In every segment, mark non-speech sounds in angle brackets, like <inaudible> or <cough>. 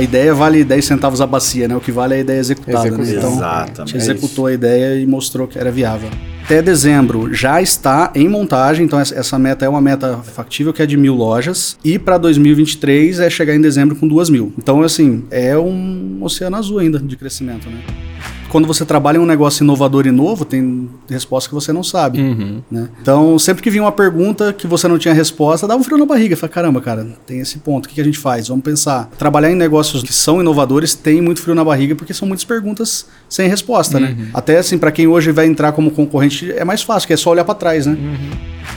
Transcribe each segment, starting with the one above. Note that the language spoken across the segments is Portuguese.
a ideia vale 10 centavos a bacia, né? O que vale é a ideia executada, né? Então, Exatamente. a gente executou a ideia e mostrou que era viável. Até dezembro já está em montagem, então essa- essa meta é uma meta factível, que é de mil lojas. E para 2023 é chegar em dezembro com duas mil. Então, assim, é um oceano azul ainda de crescimento, né? Quando você trabalha em um negócio inovador e novo, tem resposta que você não sabe. Uhum. né? Então, sempre que vinha uma pergunta que você não tinha resposta, dava um frio na barriga. Fala, caramba, cara, tem esse ponto, o que, que a gente faz? Vamos pensar. Trabalhar em negócios que são inovadores tem muito frio na barriga porque são muitas perguntas sem resposta, né? Até assim, para quem hoje vai entrar como concorrente, é mais fácil, que é só olhar para trás, né?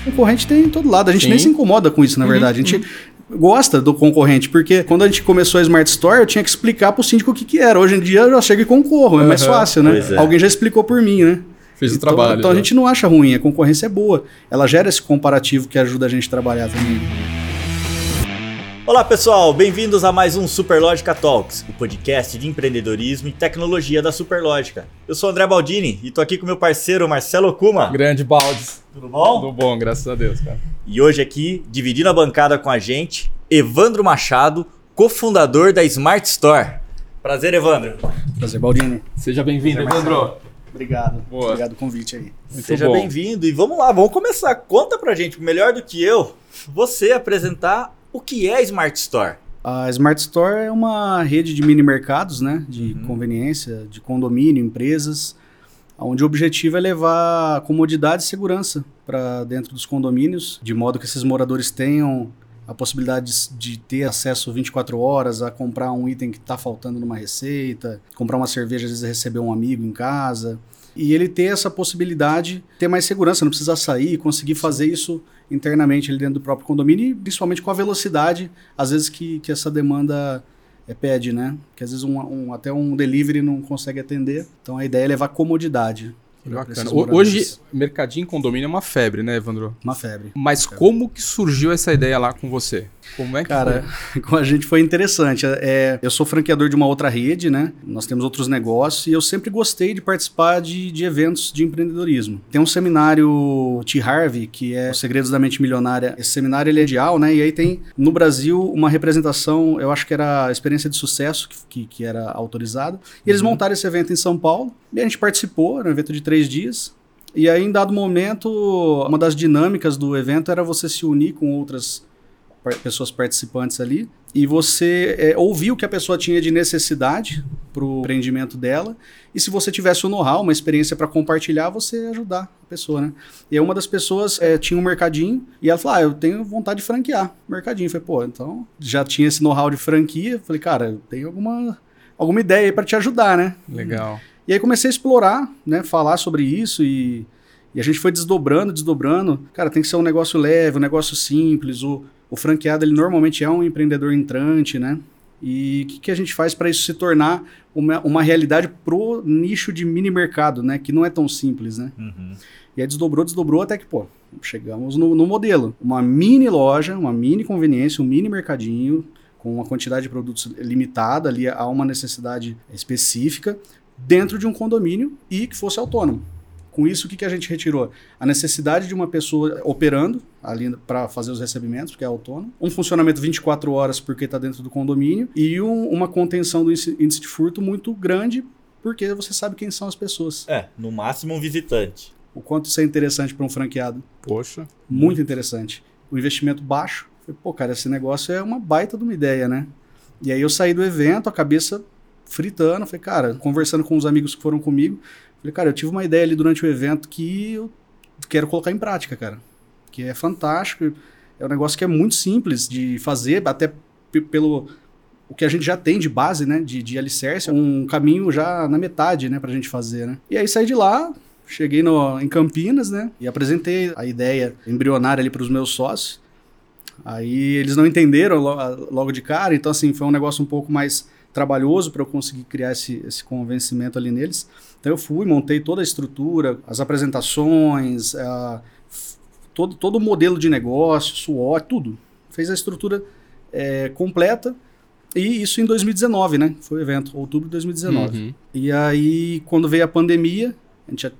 Concorrente tem em todo lado. A gente Sim. nem se incomoda com isso, na verdade. A gente gosta do concorrente, porque quando a gente começou a Smart Store, eu tinha que explicar pro síndico o que, que era. Hoje em dia eu já chego e concorro, é mais fácil, né? É. Alguém já explicou por mim, né? Fez o então, trabalho. Então a gente não acha ruim, a concorrência é boa. Ela gera esse comparativo que ajuda a gente a trabalhar também. Olá pessoal, bem-vindos a mais um Superlógica Talks, o podcast de empreendedorismo e tecnologia da Superlógica. Eu sou o André Baldini e tô aqui com meu parceiro Marcelo Kuma. Grande Baldes. Tudo bom? Tudo bom, graças a Deus, cara. E hoje aqui, dividindo a bancada com a gente, Evandro Machado, cofundador da Smart Store. Prazer, Evandro. Prazer, Baldini. Seja bem-vindo, Evandro. Obrigado. Boa. Obrigado pelo convite aí. Muito Seja bem-vindo e vamos lá, vamos começar. Conta pra gente, melhor do que eu, você apresentar o que é a Smart Store. A Smart Store é uma rede de mini mercados, né? De conveniência, de condomínio, empresas, onde o objetivo é levar comodidade e segurança para dentro dos condomínios, de modo que esses moradores tenham a possibilidade de, de ter acesso 24 horas a comprar um item que está faltando numa receita, comprar uma cerveja, às vezes receber um amigo em casa. E ele ter essa possibilidade, ter mais segurança, não precisar sair, conseguir fazer isso internamente ali dentro do próprio condomínio e principalmente com a velocidade, às vezes que, que essa demanda é, pede, né? Que às vezes um, um- até um delivery não consegue atender. Então a ideia é levar comodidade. Pra Bacana. Hoje, mercadinho em condomínio é uma febre, né, Evandro? Uma febre. Mas como que surgiu essa ideia lá com você? Como é que Cara, <laughs> com a gente foi interessante. É, eu sou franqueador de uma outra rede, né? Nós temos outros negócios e eu sempre gostei de participar de, de eventos de empreendedorismo. Tem um seminário T. Harvey, que é Os Segredos da Mente Milionária. Esse seminário ele é mundial, né? E aí tem no Brasil uma representação, eu acho que era a experiência de sucesso que, que, que era autorizada. E eles montaram esse evento em São Paulo e a gente participou, era um evento de três dias. E aí, em dado momento, uma das dinâmicas do evento era você se unir com outras pessoas participantes ali e você é, ouvir o que a pessoa tinha de necessidade para o empreendimento dela e se você tivesse o know-how, uma experiência para compartilhar, você ajudar a pessoa, né? E uma das pessoas é, tinha um mercadinho e ela falou, ah, eu tenho vontade de franquear o mercadinho. Eu falei, pô, então já tinha esse know-how de franquia. Eu falei, cara, eu tenho alguma, alguma ideia aí para te ajudar, né? Legal. E aí comecei a explorar, né, falar sobre isso e, e a gente foi desdobrando, desdobrando. Cara, tem que ser um negócio leve, um negócio simples. O, o franqueado, ele normalmente é um empreendedor entrante, né? E o que, que a gente faz para isso se tornar uma, uma realidade pro nicho de mini mercado, né? Que não é tão simples, né? E aí desdobrou, desdobrou até que, pô, chegamos no, no modelo. Uma mini loja, uma mini conveniência, um mini mercadinho, com uma quantidade de produtos limitada ali a uma necessidade específica, dentro de um condomínio e que fosse autônomo. Com isso, o que, que a gente retirou? A necessidade de uma pessoa operando ali para fazer os recebimentos, porque é autônomo. Um funcionamento 24 horas, porque está dentro do condomínio. E um- uma contenção do índice, índice de furto muito grande, porque você sabe quem são as pessoas. É, no máximo um visitante. O quanto isso é interessante para um franqueado. Poxa. Muito interessante. O investimento baixo. Falei, Pô, cara, esse negócio é uma baita de uma ideia, né? E aí eu saí do evento, a cabeça fritando. Falei, cara, conversando com os amigos que foram comigo. Falei, cara, eu tive uma ideia ali durante o evento que eu quero colocar em prática, cara. Que é fantástico. É um negócio que é muito simples de fazer, até pelo o que a gente já tem de base, né? De, de alicerce, um caminho já na metade, né? Pra gente fazer, né? E aí saí de lá, cheguei no, em Campinas, né? E apresentei a ideia embrionária ali pros meus sócios. Aí eles não entenderam lo- logo de cara, então assim, foi um negócio um pouco mais trabalhoso para eu conseguir criar esse, esse convencimento ali neles. Então eu fui, montei toda a estrutura, as apresentações, a- todo, todo o modelo de negócio, SWOT, tudo. Fez a estrutura é, completa. E isso em 2019, né? Foi o evento, outubro de 2019. Uhum. E aí, quando veio a pandemia, a gente já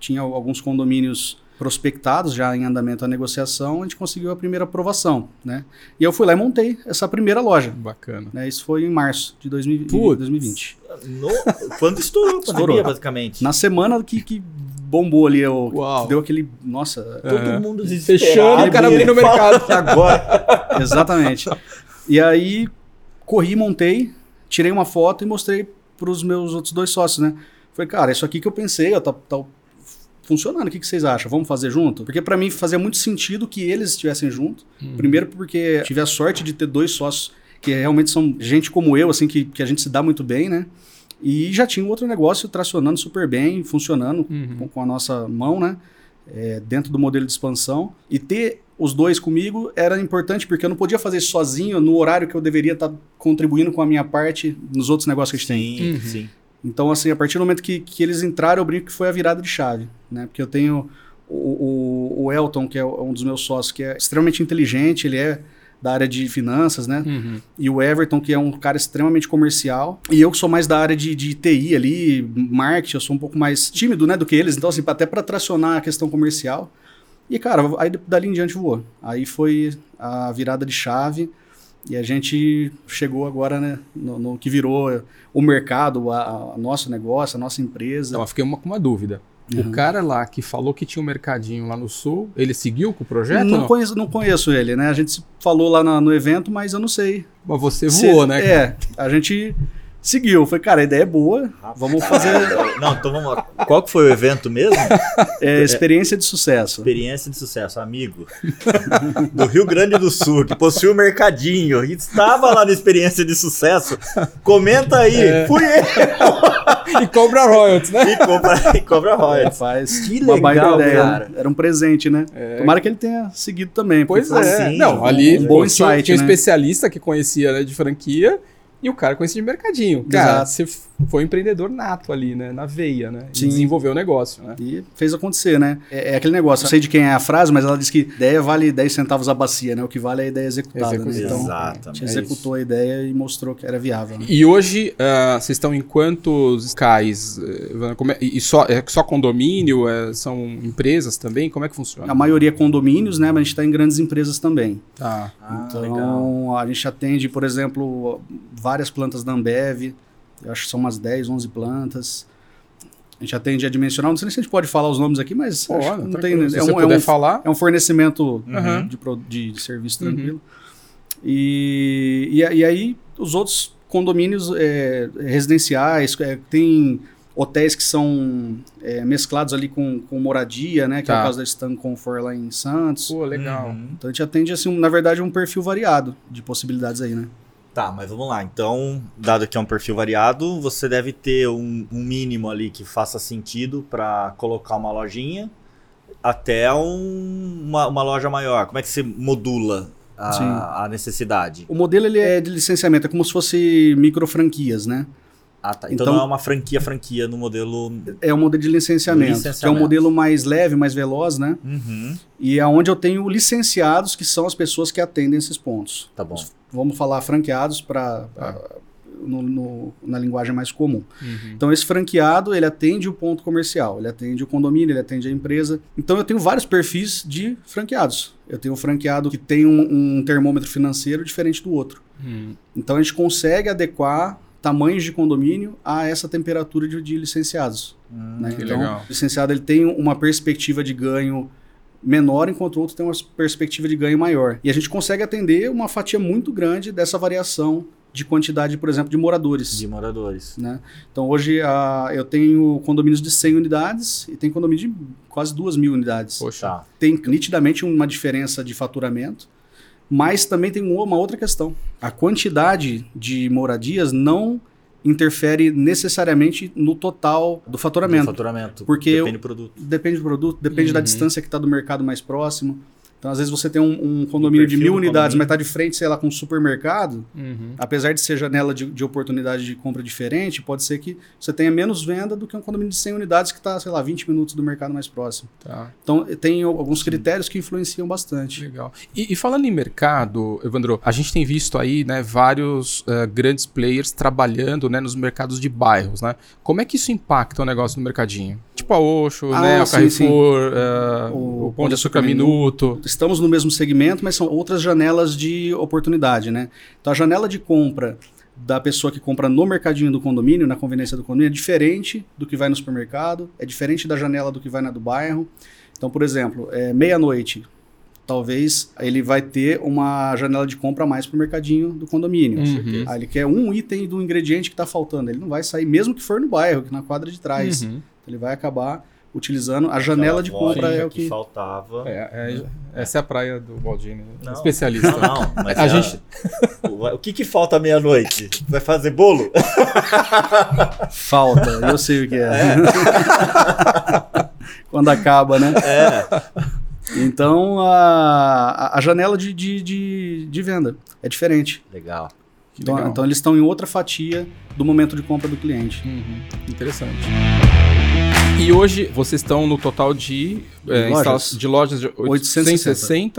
tinha alguns condomínios prospectados, já em andamento a negociação, a gente conseguiu a primeira aprovação, né? E eu fui lá e montei essa primeira loja. Bacana. Né? Isso foi em março de 2000 Putz. 2020. No- quando estourou a pandemia, Estourou. basicamente. Na semana que, que bombou ali, eu, Uau. deu aquele. Nossa, Todo Aham. mundo desesperado. Fechando, o cara abrindo o mercado. <laughs> Agora. exatamente. e aí, corri, montei, tirei uma foto e mostrei para os meus outros dois sócios, né? Falei, cara, isso aqui que eu pensei, ó, tá, tá funcionando, o que, que vocês acham? Vamos fazer junto? Porque para mim fazia muito sentido que eles estivessem junto. Primeiro porque tive a sorte de ter dois sócios que realmente são gente como eu, assim, que, que a gente se dá muito bem, né? E já tinha um outro negócio tracionando super bem, funcionando Uhum. com, com a nossa mão, né? É, dentro do modelo de expansão. E ter os dois comigo era importante porque eu não podia fazer isso sozinho no horário que eu deveria estar contribuindo com a minha parte nos outros negócios que a gente tem. Sim, Uhum. sim. Então, assim, a partir do momento que, que eles entraram, eu brinco que foi a virada de chave, né? Porque eu tenho o, o, o Elton, que é um dos meus sócios, que é extremamente inteligente, ele é da área de finanças, né? Uhum. E o Everton, que é um cara extremamente comercial. E eu que sou mais da área de, de TI ali, marketing, eu sou um pouco mais tímido, né, do que eles. Então, assim, até para tracionar a questão comercial. E, cara, aí dali em diante voou. Aí foi a virada de chave. E a gente chegou agora, né, no, no que virou o mercado, a, a nosso negócio, a nossa empresa. Então, eu fiquei uma, com uma dúvida. Uhum. O cara lá que falou que tinha um mercadinho lá no sul, ele seguiu com o projeto? não, Não, conheço, não conheço ele, né? A gente se falou lá na- no evento, mas eu não sei. Mas você Se- voou, né? É, a gente seguiu. Foi, cara, a ideia é boa. Vamos fazer <laughs> Não, então vamos lá. Qual que foi o evento mesmo? <laughs> é, experiência de sucesso. Experiência de sucesso, amigo. <laughs> Do Rio Grande do Sul, que possui o mercadinho e estava lá na experiência de sucesso. Comenta aí, É. fui eu. E cobra royalties, né? E cobra, e cobra royalties. Rapaz, Que uma baita legal, ideia, cara. né? Era um presente, né? Tomara que ele tenha seguido também. Pois é. sim, não, um ali bom pô, tinha, insight, tinha um né? especialista que conhecia né, de franquia e o cara conhecia de mercadinho. Cara, Exato. você foi um empreendedor nato ali, né? Na veia, né? E desenvolveu o negócio, né? E fez acontecer, né? É, é aquele negócio, não sei de quem é a frase, mas ela diz que ideia vale 10 centavos a bacia, né? O que vale é a ideia executada, né? Então, a Exatamente. gente executou a ideia e mostrou que era viável. né? E hoje, ah, vocês estão em quantos cais? Eh, como é- e só, é só condomínio? É, são empresas também? Como é que funciona? A maioria é condomínios, né? Mas a gente está em grandes empresas também. Tá. Ah, então, legal. a gente atende, por exemplo, várias plantas da Ambev. Eu acho que são umas 10, 11 plantas. A gente atende a dimensional. Não sei se a gente pode falar os nomes aqui, mas Pô, olha, não tem. É você um, é um- falar. é um fornecimento Uhum. de, de, de serviço Uhum. tranquilo. E, e, a- e aí, os outros condomínios é, residenciais, é, tem hotéis que são é, mesclados ali com, com moradia, né? Que é Tá. o caso da Stan Comfort lá em Santos. Pô, legal. Uhum. Então a gente atende, assim, na verdade, um perfil variado de possibilidades aí, né? Tá, mas vamos lá. Então, dado que é um perfil variado, você deve ter um, um mínimo ali que faça sentido para colocar uma lojinha até um- uma, uma loja maior. Como é que você modula a, a necessidade? O modelo ele é de licenciamento, é como se fosse micro franquias, né? Ah, tá. Então, Então- não é uma franquia franquia no modelo. É um modelo de licenciamento, que é um Licenciamento. modelo mais leve, mais veloz, né? Uhum. E é onde eu tenho licenciados, que são as pessoas que atendem esses pontos. Tá bom. Vamos falar franqueados para Tá. no- no- na linguagem mais comum. Uhum. Então esse franqueado ele atende o ponto comercial, ele atende o condomínio, ele atende a empresa. Então eu tenho vários perfis de franqueados. Eu tenho um franqueado que tem um, um termômetro financeiro diferente do outro. Uhum. Então a gente consegue adequar tamanhos de condomínio a essa temperatura de, de licenciados. Hum, né? que Então, legal. o licenciado ele tem uma perspectiva de ganho menor, enquanto o outro tem uma perspectiva de ganho maior. E a gente consegue atender uma fatia muito grande dessa variação de quantidade, por exemplo, de moradores. de moradores. Né? Então hoje a, eu tenho condomínios de 100 unidades e tem condomínio de quase 2 mil unidades. Poxa. Tem nitidamente uma diferença de faturamento, mas também tem uma outra questão. A quantidade de moradias não interfere necessariamente no total do Do faturamento. faturamento. Porque Depende do produto. Depende do produto, depende da Uhum. distância que está do mercado mais próximo. Então, às vezes, você tem um, um condomínio de mil unidades, mas está de frente, sei lá, com um supermercado. Uhum. Apesar de ser janela de, de oportunidade de compra diferente, pode ser que você tenha menos venda do que um condomínio de 100 unidades que está, sei lá, 20 minutos do mercado mais próximo. Tá. Então, tem alguns critérios que influenciam bastante. Legal. E, e falando em mercado, Evandro, a gente tem visto aí, né, vários eh, grandes players trabalhando, né, nos mercados de bairros, né? Como é que isso impacta o negócio no mercadinho? Tipo a Oxo, Ah, né, o sim, Carrefour, eh, O o, Pão de Açúcar Minuto. Estamos no mesmo segmento, mas são outras janelas de oportunidade, né? Então, a janela de compra da pessoa que compra no mercadinho do condomínio, na conveniência do condomínio, é diferente do que vai no supermercado, é diferente da janela do que vai na do bairro. Então, por exemplo, é, meia-noite, talvez ele vai ter uma janela de compra a mais para o mercadinho do condomínio. Uhum. Ele quer um item do ingrediente que está faltando. Ele não vai sair, mesmo que for no bairro, que na quadra de trás. Uhum. Ele vai acabar utilizando a janela de compra é o que. faltava. É, é- essa é a praia do Baldini, Não. especialista. Não, não, mas A é- gente- o, <laughs> o que que falta à meia-noite? Vai fazer bolo? <laughs> Falta, eu sei o que é. <laughs> Quando acaba, né? É. Então a, a- janela de, de, de, de venda é diferente. Legal. Que Então, legal. então eles estão em outra fatia do momento de compra do cliente. Uhum, Interessante. E hoje vocês estão no total de, é, Lojas? de lojas de 860.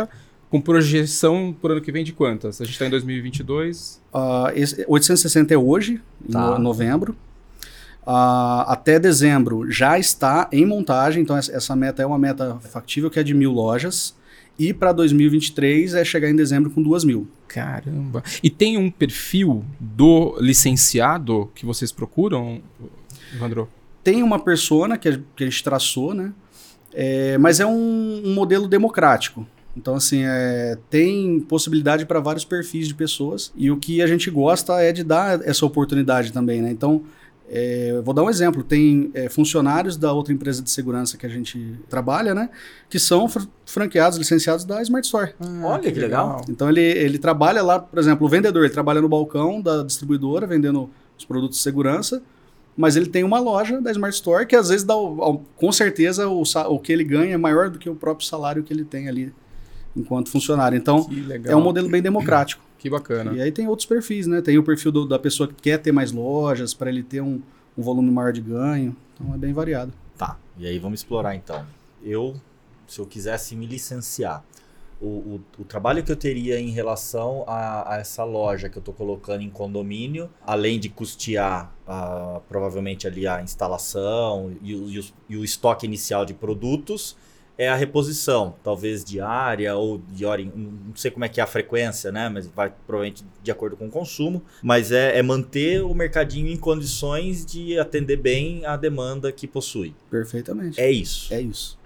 860, com projeção por ano que vem de quantas? A gente está em 2022. Ah, esse- 860 é hoje, em Tá. no- novembro. Ah, até dezembro já está em montagem, então essa, essa meta é uma meta factível, que é de mil lojas. E para 2023 é chegar em dezembro com duas mil. Caramba. E tem um perfil do licenciado que vocês procuram, Evandro? Tem uma persona que a, que a gente traçou, né? É, mas é um, um modelo democrático. Então, assim, é, tem possibilidade para vários perfis de pessoas. E o que a gente gosta é de dar essa oportunidade também, né? Então, é, eu vou dar um exemplo. Tem é, funcionários da outra empresa de segurança que a gente trabalha, né? Que são fr- franqueados, licenciados da Smart Store. Olha que legal. Então, ele, ele trabalha lá, por exemplo, o vendedor, ele trabalha no balcão da distribuidora, vendendo os produtos de segurança. Mas ele tem uma loja da Smart Store que às vezes dá, com certeza, o, o que ele ganha é maior do que o próprio salário que ele tem ali enquanto funcionário. Então, é um modelo bem democrático. <clears throat> Que bacana. E aí tem outros perfis, né? Tem o perfil do- da pessoa que quer ter mais lojas para ele ter um, um volume maior de ganho. Então, é bem variado. Tá. E aí vamos explorar então. Eu, se eu quisesse me licenciar, o, o, o trabalho que eu teria em relação a, a essa loja que eu estou colocando em condomínio, além de custear ah, provavelmente ali a instalação e o, e e o estoque inicial de produtos, é a reposição, talvez diária ou de hora, não sei como é que é a frequência, né? Mas vai provavelmente de acordo com o consumo. Mas é, é manter o mercadinho em condições de atender bem a demanda que possui. Perfeitamente. É isso. É isso.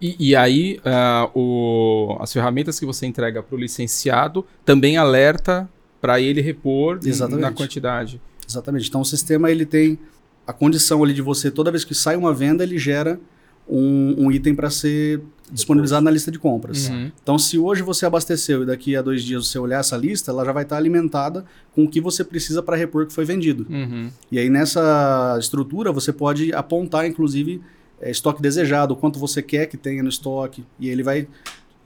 E, e aí, ah, o- as ferramentas que você entrega para o licenciado também alerta para ele repor Exatamente. na quantidade. Exatamente. Então o sistema ele tem a condição ali de você, toda vez que sai uma venda, ele gera um, um item para ser disponibilizado na lista de compras. Uhum. Então, se hoje você abasteceu e daqui a dois dias você olhar essa lista, ela já vai estar alimentada com o que você precisa para repor o que foi vendido. Uhum. E aí nessa estrutura você pode apontar, inclusive, é, estoque desejado, o quanto você quer que tenha no estoque, e ele vai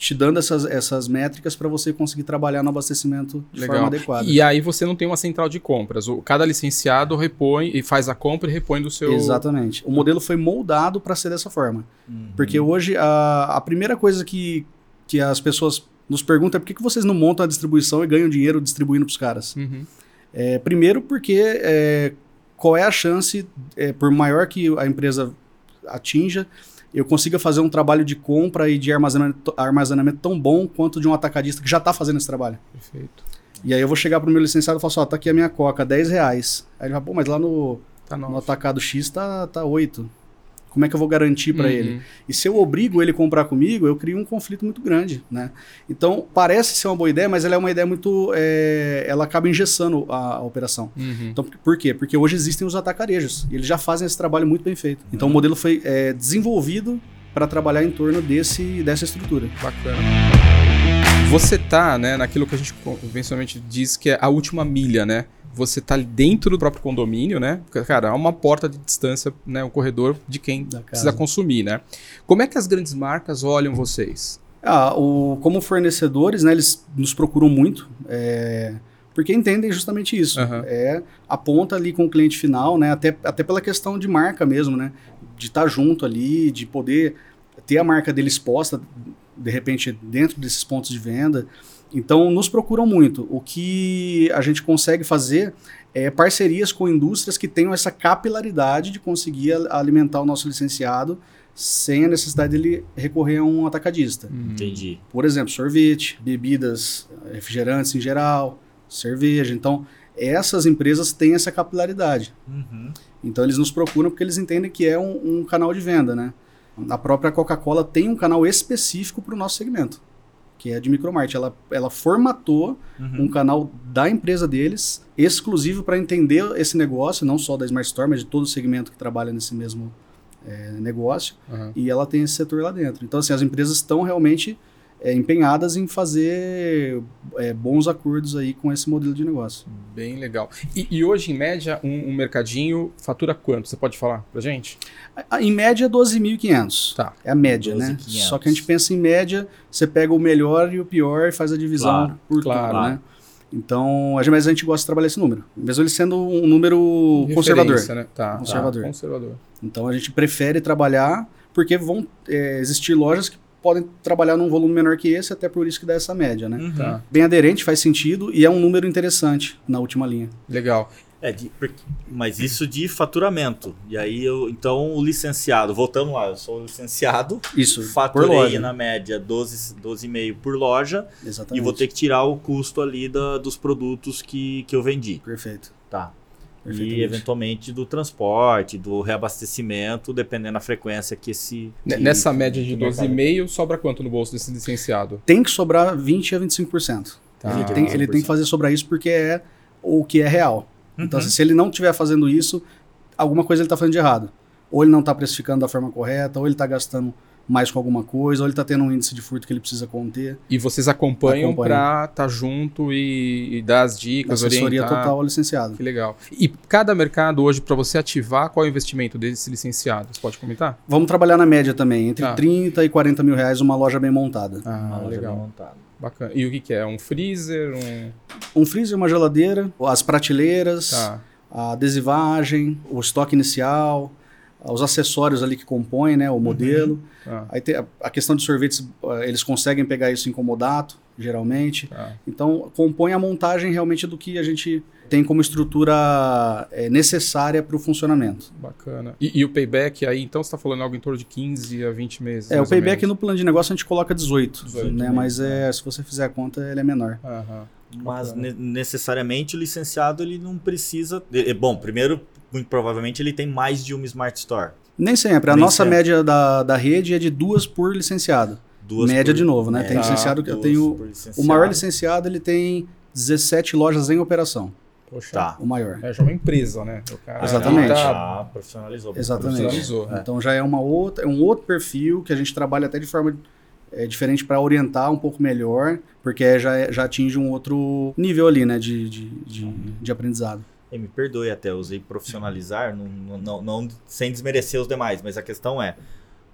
te dando essas, essas métricas para você conseguir trabalhar no abastecimento de Legal. forma adequada. E aí você não tem uma central de compras. O, cada licenciado repõe e faz a compra e repõe do seu. Exatamente. O modelo foi moldado para ser dessa forma. Uhum. Porque hoje a, a primeira coisa que, que as pessoas nos perguntam é por que, que vocês não montam a distribuição e ganham dinheiro distribuindo para os caras? Uhum. É, primeiro porque é, qual é a chance, é, por maior que a empresa atinja, eu consiga fazer um trabalho de compra e de armazenamento, armazenamento tão bom quanto de um atacadista que já está fazendo esse trabalho. Perfeito. E aí eu vou chegar pro meu licenciado e falar assim, ó, tá aqui a minha coca, 10 reais. Aí ele fala, pô, mas lá no, Tá no atacado X tá, tá 8. Como é que eu vou garantir para Uhum. ele? E se eu obrigo ele a comprar comigo, eu crio um conflito muito grande, né? Então, parece ser uma boa ideia, mas ela é uma ideia muito... é, ela acaba engessando a, a operação. Uhum. Então, por quê? Porque hoje existem os atacarejos, e eles já fazem esse trabalho muito bem feito. Então, o modelo foi é, desenvolvido para trabalhar em torno desse, dessa estrutura. Bacana. Você tá, né, naquilo que a gente convencionalmente diz que é a última milha, né? Você tá dentro do próprio condomínio, né? Cara, há uma porta de distância, né? Um corredor de quem precisa consumir, né? Como é que as grandes marcas olham vocês? Ah, o, como fornecedores, né, eles nos procuram muito, é, porque entendem justamente isso. Aham. É a ponta ali com o cliente final, né, até, até pela questão de marca mesmo, né, de estar junto ali, de poder ter a marca dele exposta, de repente, dentro desses pontos de venda. Então, nos procuram muito. O que a gente consegue fazer é parcerias com indústrias que tenham essa capilaridade de conseguir alimentar o nosso licenciado sem a necessidade dele recorrer a um atacadista. Hum. Entendi. Por exemplo, sorvete, bebidas, refrigerantes em geral, cerveja. Então, essas empresas têm essa capilaridade. Uhum. Então, eles nos procuram porque eles entendem que é um, um canal de venda, né? A própria Coca-Cola tem um canal específico para o nosso segmento, que é de micromart. Ela, ela formatou Uhum. um canal da empresa deles, exclusivo para entender esse negócio, não só da Smart Store, mas de todo o segmento que trabalha nesse mesmo eh, negócio. Aham. E ela tem esse setor lá dentro. Então, assim, as empresas estão realmente eh, empenhadas em fazer eh, bons acordos aí com esse modelo de negócio. Bem legal. E, e hoje, em média, um, um mercadinho fatura quanto? Você pode falar pra gente? A- Em média, 12.500. Tá. É a média, né? 12.500. Só que a gente pensa em média, você pega o melhor e o pior e faz a divisão Claro, por claro. tudo, né? Então, a gente- mas a gente gosta de trabalhar esse número. Mesmo ele sendo um número conservador. Referência, Né? Tá. Conservador. Tá, conservador. Então, a gente prefere trabalhar porque vão é, existir lojas que podem trabalhar num volume menor que esse, até por isso que dá essa média, né? Uhum. Tá. Bem aderente, faz sentido e é um número interessante na última linha. Legal. É, de- porque- mas isso de faturamento. E aí, eu, então, o licenciado, voltamos lá, eu sou licenciado, Isso, por faturei loja. na média 12 12,5 por loja Exatamente. e vou ter que tirar o custo ali da, dos produtos que, que eu vendi. Perfeito. Tá. E eventualmente do transporte, do reabastecimento, dependendo da frequência que esse. Que- Nessa média de que o mercado- 12,5, sobra quanto no bolso desse licenciado? Tem que sobrar 20 a 25%. Tá. Ele, tem, ele tem que fazer sobrar isso porque é o que é real. Então, Uhum. assim, se ele não estiver fazendo isso, alguma coisa ele está fazendo de errado. Ou ele não está precificando da forma correta, ou ele está gastando mais com alguma coisa, ou ele está tendo um índice de furto que ele precisa conter. E vocês acompanham pra estar junto e, e dar as dicas, Assessoria orientar. total ao licenciado. Que legal. E cada mercado hoje, para você ativar, qual é o investimento desse licenciado? Você pode comentar? Vamos trabalhar na média também, entre Tá. 30 e 40 mil reais uma loja bem montada. Ah, Uma loja bem legal. montada. Bacana. E o que, que é? Um freezer? Um... Um freezer, uma geladeira, as prateleiras, Tá. a adesivagem, o estoque inicial, os acessórios ali que compõem né, o modelo. Tá. Aí tem a, a questão de sorvetes, eh, eles conseguem pegar isso em comodato, geralmente. tá. Então, compõe a montagem realmente do que a gente tem como estrutura eh, necessária para o funcionamento. Bacana. E, e o payback aí, então você está falando algo em torno de 15 a 20 meses? É, o payback no plano de negócio a gente coloca 18, 18 né? meses, Mas é, se você fizer a conta, ele é menor. Aham. Mas ne- necessariamente o licenciado ele não precisa. Bom, primeiro, muito provavelmente ele tem mais de uma Smart Store. Nem sempre. A Nem nossa sempre. média da, da rede é de duas por licenciado. Duas média por- de novo, né? É, tem licenciado que eu tenho. O maior licenciado ele tem 17 lojas em operação. Poxa. Tá. O maior. É já uma empresa, né? O cara Exatamente. Tá... Já profissionalizou. Exatamente. Profissionalizou. É. Então já é uma outra, é um outro perfil que a gente trabalha até de forma é, diferente para orientar um pouco melhor, porque é- já, é- já atinge um outro nível ali, né, de, de, de, de aprendizado. E me perdoe até, usei profissionalizar, não, não, não- sem desmerecer os demais, mas a questão é,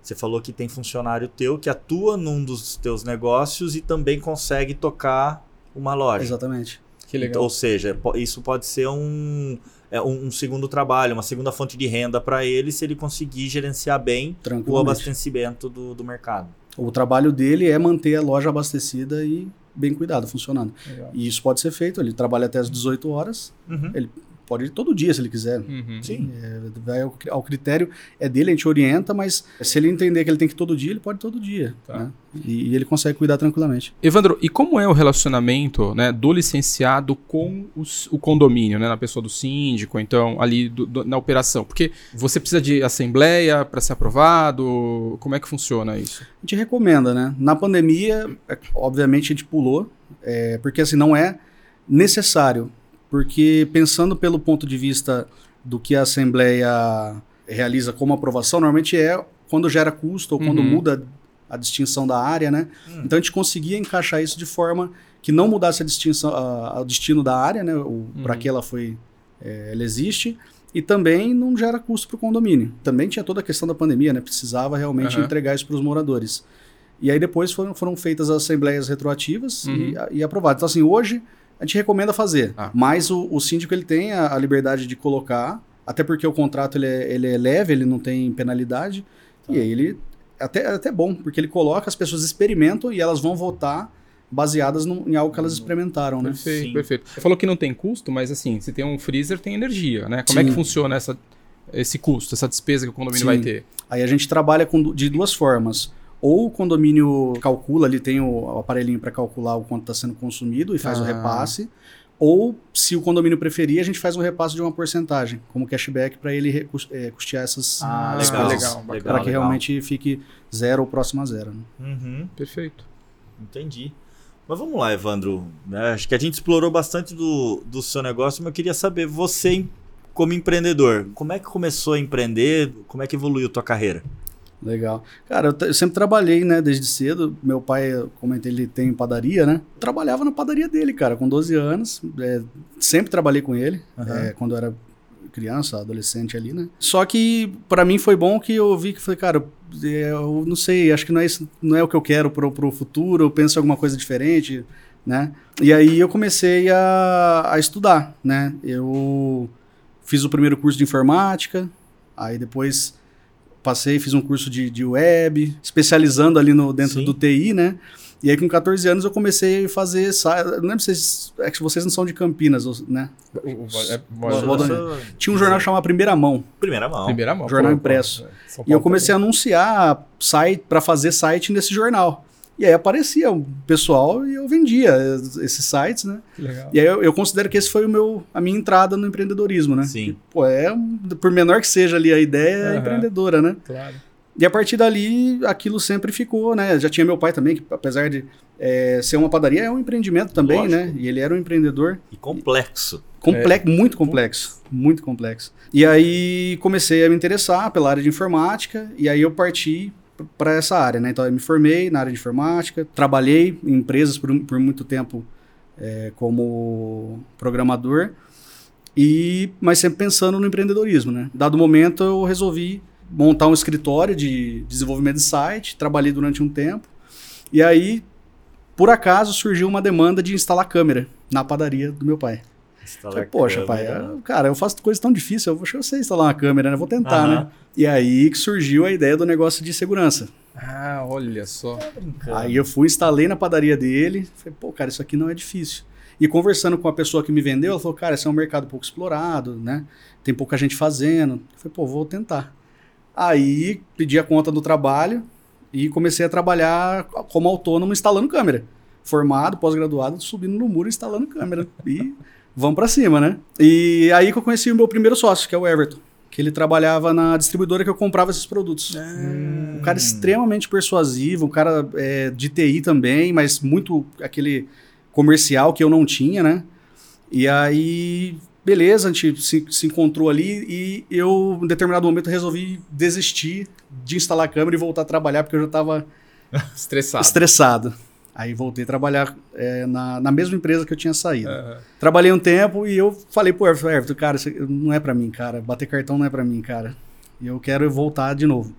você falou que tem funcionário teu que atua num dos teus negócios e também consegue tocar uma loja. Exatamente. Que Então, legal. ou seja, isso pode ser um, é, um, um segundo trabalho, uma segunda fonte de renda para ele se ele conseguir gerenciar bem o abastecimento do, do mercado. O trabalho dele é manter a loja abastecida e bem cuidado, funcionando. legal. E isso pode ser feito, ele trabalha até as 18 horas, ele pode ir todo dia se ele quiser. Uhum. Sim. É, vai ao, ao critério é dele, a gente orienta, mas se ele entender que ele tem que ir todo dia, ele pode ir todo dia. Tá. né? E, e ele consegue cuidar tranquilamente. Evandro, e como é o relacionamento né, do licenciado com os- o condomínio, né, na pessoa do síndico, então ali do- do- na operação? Porque você precisa de assembleia para ser aprovado? Como é que funciona isso? A gente recomenda, né? Na pandemia, é, obviamente a gente pulou, é, porque assim não é necessário, porque pensando pelo ponto de vista do que a Assembleia realiza como aprovação, normalmente é quando gera custo ou quando Uhum. muda a distinção da área, né? Hum. Então a gente conseguia encaixar isso de forma que não mudasse a distinção, a- a- o destino da área, né? Para Uhum. que ela foi, é, ela existe. E também não gera custo para o condomínio. Também tinha toda a questão da pandemia, né? Precisava realmente Aham. entregar isso para os moradores. E aí depois foram, foram feitas as assembleias retroativas Uhum. e, e aprovadas. Então, assim, hoje a gente recomenda fazer. Ah. Mas o, o síndico ele tem a, a liberdade de colocar, até porque o contrato ele é, ele é leve, ele não tem penalidade. Tá. E aí ele é até, é até bom, porque ele coloca, as pessoas experimentam e elas vão votar baseadas no- em algo que elas experimentaram, né? Perfeito, Sim. perfeito. Você falou que não tem custo, mas assim, se tem um freezer, tem energia, né? Como é Sim. que funciona essa, esse custo, essa despesa que o condomínio Sim. vai ter? Aí a gente trabalha com, de duas formas. Ou o condomínio calcula, ali tem o, o aparelhinho para calcular o quanto está sendo consumido e faz o Ah. repasse. Ou, se o condomínio preferir, a gente faz um repasse de uma porcentagem, como cashback, para ele eh, custear essas Ah, legal. legal, para que legal. realmente fique zero ou próximo a zero. né? Uhum, Perfeito. entendi. Mas vamos lá, Evandro. né? Acho que a gente explorou bastante do, do seu negócio, mas eu queria saber, você como empreendedor, como é que começou a empreender? Como é que evoluiu tua carreira? Legal. Cara, eu, eu sempre trabalhei, né, desde cedo. Meu pai, eu comentei, ele tem padaria, né? Trabalhava na padaria dele, cara, com 12 anos. É, sempre trabalhei com ele, Aham. é, quando eu era criança, adolescente ali, né? Só que pra mim foi bom que eu vi que falei, cara, eu não sei, acho que não é isso, não é o que eu quero pro, pro futuro, eu penso em alguma coisa diferente, né? E aí eu comecei a, a estudar, né? Eu fiz o primeiro curso de informática, aí depois passei, fiz um curso de, de web, especializando ali no, dentro Sim. do TI, né? E aí com 14 anos eu comecei a fazer, sa- não lembro se vocês, é que vocês não são de Campinas, né? é, Tinha um jornal chamado Primeira Mão, Primeira mão. Primeira mão. Jornal pô, impresso. pô, é, e eu comecei a anunciar site para fazer site nesse jornal. E aí aparecia o pessoal e eu vendia esses sites, né? E aí eu, eu considero que esse foi o meu, a minha entrada no empreendedorismo, né? Sim. E, pô, é, por menor que seja ali a ideia, é Aham. empreendedora, né? Claro. E a partir dali, aquilo sempre ficou, né? Já tinha meu pai também, que apesar de é, ser uma padaria, é um empreendimento também, Lógico. né? E ele era um empreendedor E complexo. complexo, muito complexo, muito complexo. E aí comecei a me interessar pela área de informática, e aí eu parti para essa área, né? Então eu me formei na área de informática, trabalhei em empresas por, por muito tempo é, como programador, e mas sempre pensando no empreendedorismo, né? Dado momento eu resolvi montar um escritório de desenvolvimento de site, trabalhei durante um tempo, e aí por acaso surgiu uma demanda de instalar câmera na padaria do meu pai. Falei, Poxa, pai, eu- cara, eu faço coisa tão difícil, eu que eu sei instalar uma câmera, né? Vou tentar, Aham. né? E aí que surgiu a ideia do negócio de segurança. Ah, olha só. Aí eu fui, instalei na padaria dele, falei, pô, cara, isso aqui não é difícil. E conversando com a pessoa que me vendeu, ela falou, cara, esse é um mercado pouco explorado, né? Tem pouca gente fazendo. Eu falei, pô, vou tentar. Aí pedi a conta do trabalho e comecei a trabalhar como autônomo instalando câmera. Formado, pós-graduado, subindo no muro instalando câmera. E vamos pra cima, né? E aí que eu conheci o meu primeiro sócio, que é o Everton. Que ele trabalhava na distribuidora que eu comprava esses produtos. Um cara extremamente persuasivo, um cara é, de TI também, mas muito aquele comercial que eu não tinha, né? E aí, beleza, a gente se, se encontrou ali e eu, em determinado momento, resolvi desistir de instalar a câmera e voltar a trabalhar porque eu já estava <laughs> Estressado. estressado. Aí voltei a trabalhar é, na, na mesma empresa que eu tinha saído. Aham. Trabalhei um tempo e eu falei pro Everton, Everton, cara, isso não é pra mim, cara. Bater cartão não é pra mim, cara. E eu quero voltar de novo.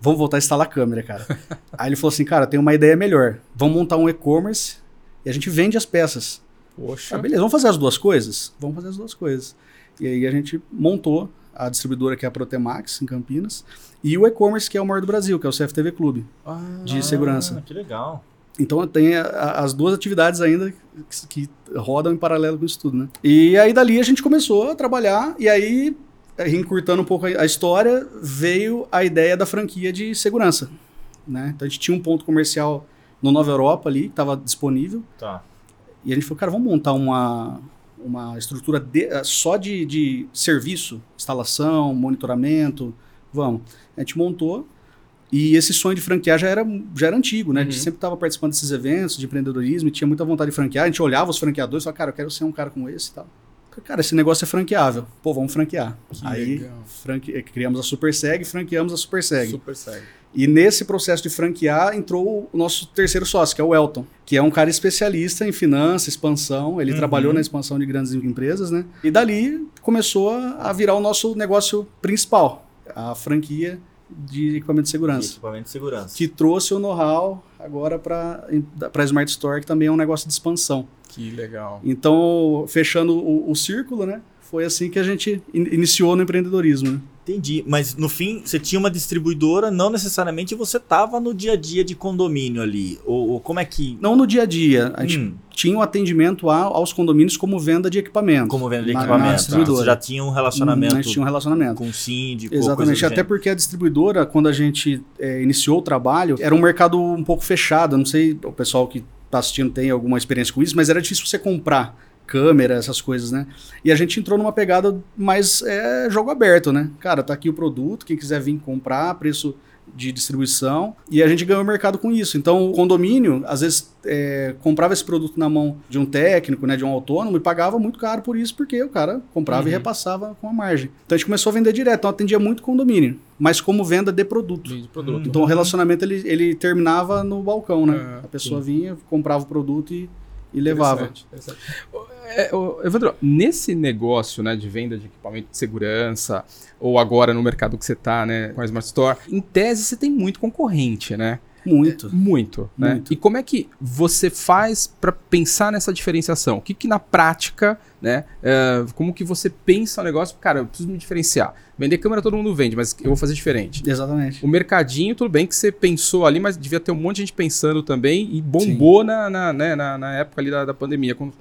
Vamos voltar a instalar câmera, cara. <laughs> Aí ele falou assim, cara, tem uma ideia melhor. Vamos montar um e-commerce e a gente vende as peças. Poxa. Ah, beleza, vamos fazer as duas coisas? Vamos fazer as duas coisas. E aí a gente montou a distribuidora que é a Protemax, em Campinas, e o e-commerce que é o maior do Brasil, que é o CFTV Clube, Ah, de segurança. Que legal. Então tem as duas atividades ainda que, rodam em paralelo com isso tudo, né? E aí dali a gente começou a trabalhar e aí, encurtando um pouco a, a história, veio a ideia da franquia de segurança, né? Então a gente tinha um ponto comercial no Nova Europa ali, que estava disponível, Tá. e a gente falou, cara, vamos montar uma, uma estrutura de- eh, só de, de serviço, instalação, monitoramento, vamos. A gente montou e esse sonho de franquear já era, já era antigo, né? A gente Uhum. sempre estava participando desses eventos de empreendedorismo e tinha muita vontade de franquear. A gente olhava os franqueadores e falava, cara, eu quero ser um cara como esse e tal. Cara, esse negócio é franqueável. Pô, vamos franquear. Que Aí franque... eh, criamos a Superseg e franqueamos a Superseg. Super segue. E nesse processo de franquear entrou o nosso terceiro sócio, que é o Elton, que é um cara especialista em finanças, expansão. Ele Uhum. trabalhou na expansão de grandes empresas, né? E dali começou a virar o nosso negócio principal, a franquia de equipamento de segurança. De equipamento de segurança. Que trouxe o know-how agora para a Smart Store, que também é um negócio de expansão. Que legal. Então, fechando o, o círculo, né? Foi assim que a gente in iniciou no empreendedorismo. Né? Entendi. Mas no fim, você tinha uma distribuidora, não necessariamente você estava no dia a dia de condomínio ali. Ou, ou, como é que. Não no dia a dia. A gente hum. tinha um atendimento a, aos condomínios como venda de equipamento. Como venda de na, equipamento. Na distribuidora. Você já tinha um relacionamento. Hum, a gente tinha um relacionamento. Com o síndico. Exatamente. Até gênero. porque a distribuidora, quando a gente é, iniciou o trabalho, era um mercado um pouco fechado. Não sei, o pessoal que está assistindo tem alguma experiência com isso, mas era difícil você comprar câmera, essas coisas, né? E a gente entrou numa pegada mais é, jogo aberto, né? Cara, tá aqui o produto, quem quiser vir comprar, preço de distribuição, e a gente ganhou o mercado com isso. Então, o condomínio, às vezes, é, comprava esse produto na mão de um técnico, né, de um autônomo, e pagava muito caro por isso, porque o cara comprava uhum. e repassava com a margem. Então, a gente começou a vender direto, então atendia muito condomínio, mas como venda de produto. De produto. Então, o relacionamento, ele, ele terminava no balcão, né? É, a pessoa sim. vinha, comprava o produto e e levava. Interessante, interessante. É, Evandro, nesse negócio né, de venda de equipamento de segurança, ou agora no mercado que você está, né, com a Smart Store, em tese você tem muito concorrente, né? Muito. É, muito, né? Muito. E como é que você faz para pensar nessa diferenciação? O que, que na prática, né? É, como que você pensa o negócio? Cara, eu preciso me diferenciar. Vender câmera todo mundo vende, mas eu vou fazer diferente. Exatamente. O mercadinho, tudo bem que você pensou ali, mas devia ter um monte de gente pensando também e bombou na, na, né, na, na, época ali da, da pandemia. Quando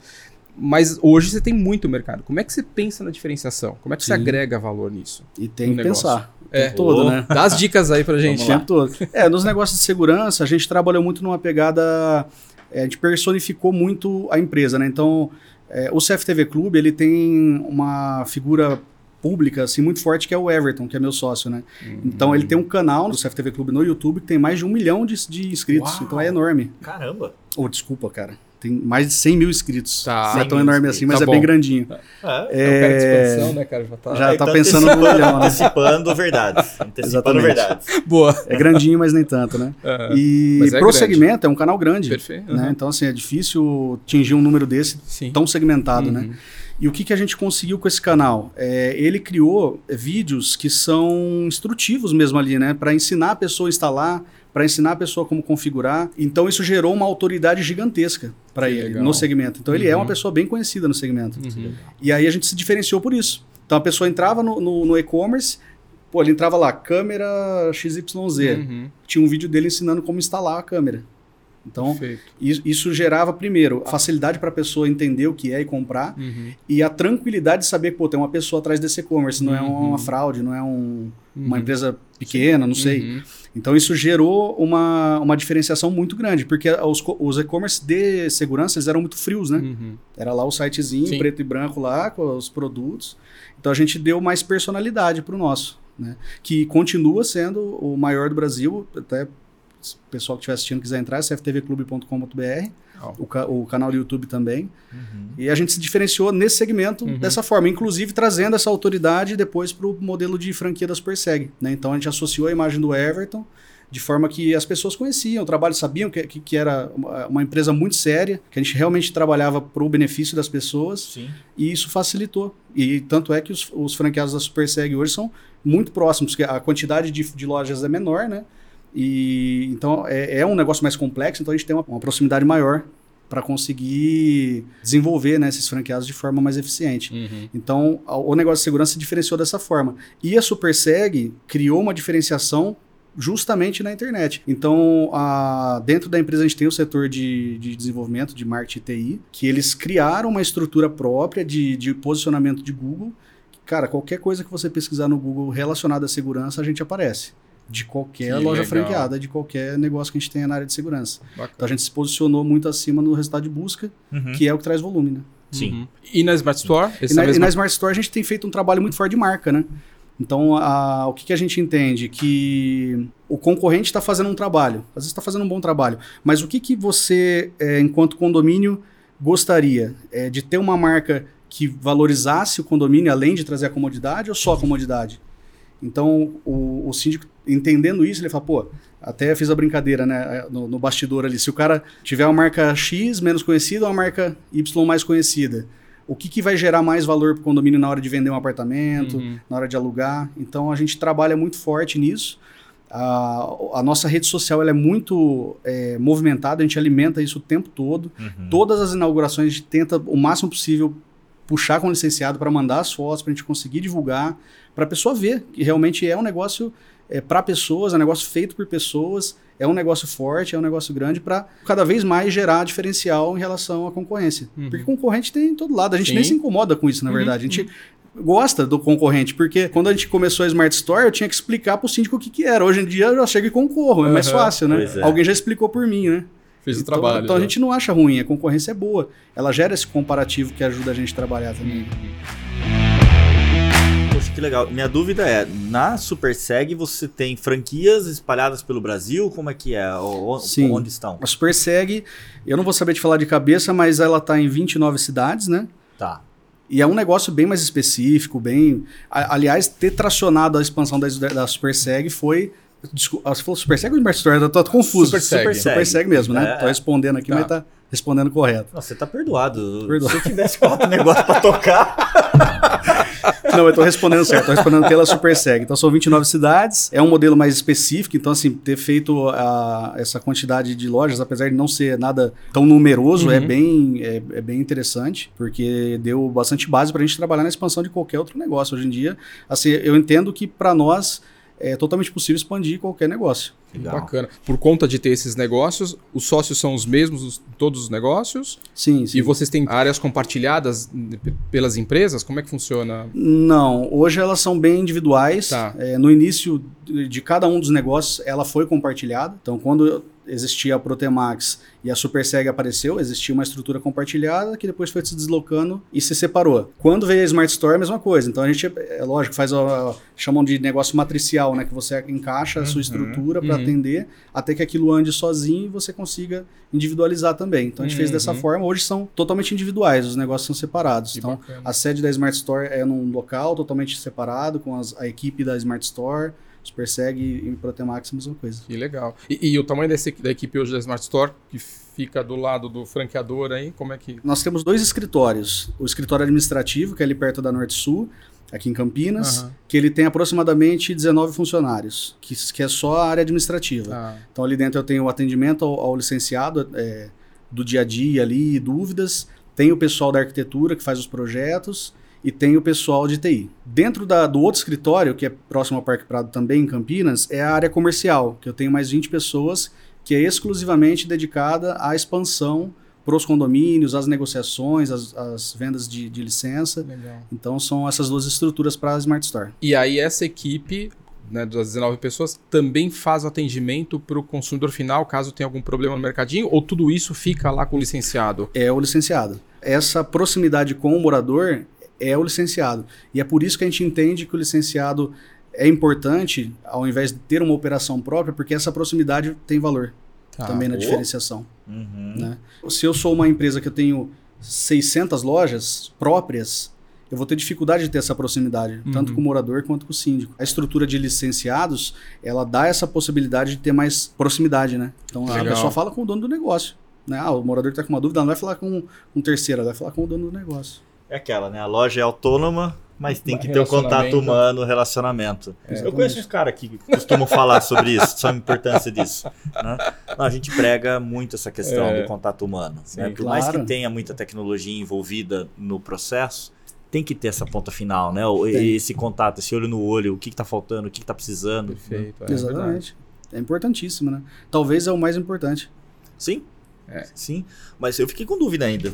mas hoje você tem muito mercado. Como é que você pensa na diferenciação? Como é que Sim. você agrega valor nisso? E tem que pensar. É, todo, né? Dá as dicas aí pra <laughs> gente. O tempo todo. É, nos negócios de segurança, a gente trabalhou muito numa pegada. É, a gente personificou muito a empresa, né? Então, é, o CFTV Clube, ele tem uma figura pública assim muito forte que é o Everton, que é meu sócio, né? Uhum. Então ele tem um canal no CFTV Clube no YouTube que tem mais de um milhão de, de inscritos, Uau. então é enorme. Caramba! Oh, desculpa, cara tem mais de 100 mil inscritos. Tá. Não é tão enorme assim, mas tá é bom. bem grandinho. É, é, é um cara de expansão, né, cara? Já tá, já tá, tá pensando no milhão, né? Antecipando verdades. <laughs> Antecipando verdades. Boa. É grandinho, mas nem tanto, né? Uhum. E é pro segmento é um canal grande. Perfeito. Né? Uhum. Então, assim, é difícil atingir um número desse Sim. tão segmentado, né? uhum. né? E o que, que a gente conseguiu com esse canal? É, ele criou vídeos que são instrutivos mesmo ali, né? Para ensinar a pessoa a instalar, para ensinar a pessoa como configurar. Então isso gerou uma autoridade gigantesca para ele legal. no segmento. Então uhum. ele é uma uhum. pessoa bem conhecida no segmento. Uhum. E aí a gente se diferenciou por isso. Então a pessoa entrava no, no, no e-commerce, pô, ele entrava lá, câmera XYZ. Uhum. Tinha um vídeo dele ensinando como instalar a câmera. Então, isso, isso, gerava, primeiro, a facilidade para a pessoa entender o que é e comprar, uhum. e a tranquilidade de saber que pô, tem uma pessoa atrás desse e-commerce, não é uma uhum. fraude, não é um, uma uhum. empresa pequena, não sei. Então, isso gerou uma, uma diferenciação muito grande, porque os, os e-commerce de segurança eles eram muito frios, né? Uhum. Era lá o sitezinho, Sim. preto e branco lá, com os produtos. Então, a gente deu mais personalidade para o nosso. Né? Que continua sendo o maior do Brasil, até o pessoal que estiver assistindo quiser entrar, é cftvclube.com.br, oh. o, o, canal do YouTube também. Uhum. E a gente se diferenciou nesse segmento uhum. dessa forma, inclusive trazendo essa autoridade depois para o modelo de franquia da Superseg. Né? Então a gente associou a imagem do Everton de forma que as pessoas conheciam o trabalho, sabiam que, que, que era uma, empresa muito séria, que a gente realmente trabalhava para o benefício das pessoas, Sim. e isso facilitou. E tanto é que os, os franqueados da Superseg hoje são muito próximos, porque a quantidade de, de lojas é menor, né? E então é, é, um negócio mais complexo, então a gente tem uma, uma proximidade maior para conseguir desenvolver né, esses franqueados de forma mais eficiente. Uhum. Então, o negócio de segurança se diferenciou dessa forma. E a Superseg criou uma diferenciação justamente na internet. Então, a, dentro da empresa a gente tem o setor de, de desenvolvimento de marketing TI, que eles criaram uma estrutura própria de, de posicionamento de Google. Cara, qualquer coisa que você pesquisar no Google relacionada à segurança, a gente aparece de qualquer que loja legal. franqueada, de qualquer negócio que a gente tenha na área de segurança. Bacana. Então a gente se posicionou muito acima no resultado de busca, uhum. que é o que traz volume, né? Sim. Uhum. E na Smart Store? E na, mesma... e na, Smart Store a gente tem feito um trabalho muito forte de marca, né? Então, a, o que, que, a gente entende? Que o concorrente está fazendo um trabalho, às vezes está fazendo um bom trabalho, mas o que, que você, é, enquanto condomínio, gostaria? É, de ter uma marca que valorizasse o condomínio além de trazer a comodidade ou só a comodidade? Então, o, o síndico, entendendo isso, ele fala, pô, até fiz a brincadeira, né, no, no, bastidor ali, se o cara tiver uma marca X menos conhecida ou uma marca Y mais conhecida, o que, que vai gerar mais valor para o condomínio na hora de vender um apartamento, uhum. na hora de alugar? Então, a gente trabalha muito forte nisso. A, a nossa rede social ela é muito é, movimentada, a gente alimenta isso o tempo todo. Uhum. Todas as inaugurações a gente tenta o máximo possível puxar com o licenciado para mandar as fotos, para a gente conseguir divulgar, para a pessoa ver que realmente é um negócio é, para pessoas, é um negócio feito por pessoas, é um negócio forte, é um negócio grande para cada vez mais gerar diferencial em relação à concorrência. Uhum. Porque concorrente tem em todo lado, a gente nem Sim. se incomoda com isso, na Uhum, verdade. A gente gosta do concorrente, porque quando a gente começou a Smart Store, eu tinha que explicar para o síndico o que, que era. Hoje em dia eu já chego e concorro, é mais Uhum. fácil, né? É. Alguém já explicou por mim, né? Fez o então, trabalho. Então a já. gente não acha ruim, a concorrência é boa. Ela gera esse comparativo que ajuda a gente a trabalhar também. Que legal. Minha dúvida é, na SuperSeg você tem franquias espalhadas pelo Brasil? Como é que é? O- Sim. Onde estão? A Superseg, eu não vou saber te falar de cabeça, mas ela está em 29 cidades, né? Tá. E é um negócio bem mais específico, bem. a- aliás, ter tracionado a expansão da, da Superseg foi. Desculpa, você falou Superseg ou Smart Store? Eu tô, tô confuso. Superseg. Superseg. Superseg mesmo, né? É. Tô respondendo aqui, Tá. mas tá respondendo correto. Não, você tá perdoado. Perdoado. Se eu tivesse quatro negócios pra tocar. <laughs> Não, eu tô respondendo certo, tô respondendo pela Superseg. Então são 29 cidades, é um modelo mais específico, então assim, ter feito a- essa quantidade de lojas, apesar de não ser nada tão numeroso, Uhum. é, bem, é, é bem interessante, porque deu bastante base pra gente trabalhar na expansão de qualquer outro negócio. Hoje em dia, assim, eu entendo que para nós é totalmente possível expandir qualquer negócio. Legal. Bacana. Por conta de ter esses negócios, os sócios são os mesmos, os- todos os negócios? Sim, sim. E vocês têm áreas compartilhadas pelas empresas? Como é que funciona? Não, hoje elas são bem individuais. Tá. É, no início de de cada um dos negócios, ela foi compartilhada. Então, quando existia a Protemax e a Superseg apareceu, existia uma estrutura compartilhada que depois foi se deslocando e se separou. Quando veio a Smart Store, a mesma coisa. Então, a gente, é lógico, faz a, chamam de negócio matricial, né? Que você encaixa a sua estrutura para uhum. atender até que aquilo ande sozinho e você consiga individualizar também. Então, a gente fez dessa Uhum. forma. Hoje são totalmente individuais, os negócios são separados. Que então, bacana. a sede da Smart Store é num local totalmente separado, com as- a equipe da Smart Store, Superseg e Protemax, a mesma coisa. Que legal. E, e o tamanho desse, da equipe hoje da Smart Store, que fica do lado do franqueador aí, como é que. Nós temos dois escritórios. O escritório administrativo, que é ali perto da Norte Sul, aqui em Campinas, Aham. que ele tem aproximadamente 19 funcionários, que, que é só a área administrativa. Ah, Então ali dentro eu tenho o atendimento ao, ao licenciado é, do dia a dia ali, dúvidas, tem o pessoal da arquitetura que faz os projetos e tem o pessoal de TI. Dentro da- do outro escritório, que é próximo ao Parque Prado também, em Campinas, é a área comercial, que eu tenho mais 20 pessoas, que é exclusivamente dedicada à expansão para os condomínios, às negociações, às, às vendas de, de licença. legal. Então são essas duas estruturas para a Smart Store. E aí essa equipe, né, das 19 pessoas, também faz o atendimento para o consumidor final, caso tenha algum problema no mercadinho, ou tudo isso fica lá com o licenciado? é o licenciado. Essa proximidade com o morador é o licenciado. E é por isso que a gente entende que o licenciado é importante, ao invés de ter uma operação própria, porque essa proximidade tem valor Tá. também na diferenciação. Uhum. Né? Se eu sou uma empresa que eu tenho 600 lojas próprias, eu vou ter dificuldade de ter essa proximidade, tanto Uhum. com o morador quanto com o síndico. A estrutura de licenciados, ela dá essa possibilidade de ter mais proximidade, né? Então a Legal. pessoa fala com o dono do negócio. Né? Ah, o morador está com uma dúvida, ela não vai falar com um terceiro, ela vai falar com o dono do negócio. É aquela, né? A loja é autônoma, mas tem que ter um Relacionamento. contato humano, relacionamento. Eu Exatamente. conheço uns caras que costumam falar sobre isso, sobre a importância disso. né? Não, a gente prega muito essa questão É. do contato humano. Sim, né? Por mais que claro. tenha muita tecnologia envolvida no processo, tem que ter essa ponta final, né? O- Tem. Esse contato, esse olho no olho, o que, que tá faltando, o que, que tá precisando. né? Perfeito. é verdade. Exatamente. É importantíssimo, né? Talvez é o mais importante. Sim. É. Sim. Mas eu fiquei com dúvida ainda.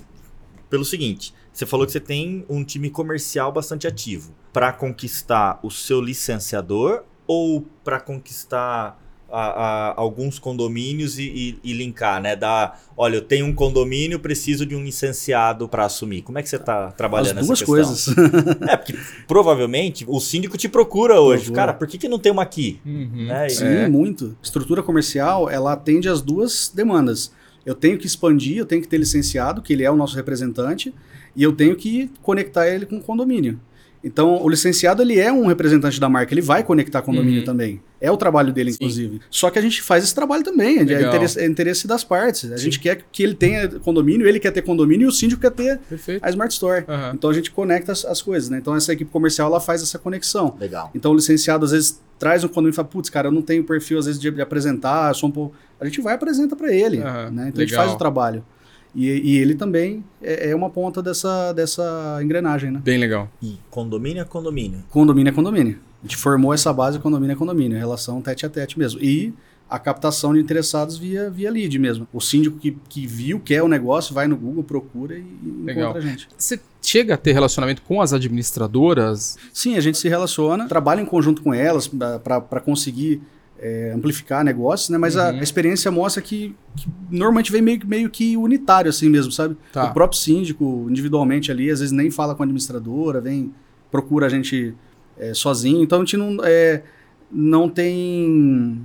Pelo seguinte, você falou que você tem um time comercial bastante ativo para conquistar o seu licenciador ou para conquistar a- a- alguns condomínios e, e- e linkar, né? Da, olha, eu tenho um condomínio, preciso de um licenciado para assumir. Como é que você está As trabalhando duas essa questão? coisas. <laughs> É, porque provavelmente o síndico te procura hoje. Procura. Cara, por que, que não tem uma aqui? Uhum. Né? Sim, É. muito. Estrutura comercial, ela atende as duas demandas. Eu tenho que expandir, eu tenho que ter licenciado, que ele é o nosso representante, e eu tenho que conectar ele com o condomínio. Então, o licenciado ele é um representante da marca, ele vai conectar condomínio Uhum. também. É o trabalho dele, Sim. inclusive. Só que a gente faz esse trabalho também, é Legal. interesse, é interesse das partes. A gente quer que ele tenha condomínio, ele quer ter condomínio e o síndico quer ter Perfeito. a Smart Store. Aham. Então a gente conecta as, as coisas, né? Então essa equipe comercial ela faz essa conexão. Legal. Então o licenciado às vezes traz um condomínio e fala, putz, cara, eu não tenho perfil às vezes de, de apresentar, eu sou um pouco... A gente vai e apresenta para ele, Aham, né? Então a gente legal. faz o trabalho. E, e ele também é, é uma ponta dessa, dessa engrenagem, né? Bem legal. E condomínio é condomínio. Condomínio é condomínio. A gente formou essa base condomínio é condomínio, relação tete a tete mesmo. E a captação de interessados via, via lead mesmo. O síndico que, que viu, quer o negócio, vai no Google, procura e Legal. encontra a gente. Você chega a ter relacionamento com as administradoras? Sim, a gente se relaciona, trabalha em conjunto com elas para conseguir é, amplificar negócios, né? Mas a, Uhum. a experiência mostra que, que normalmente vem meio, que- meio que unitário assim mesmo, sabe? Tá. O próprio síndico, individualmente ali, às vezes nem fala com a administradora, vem, procura a gente é, sozinho. Então a gente não, é, não tem.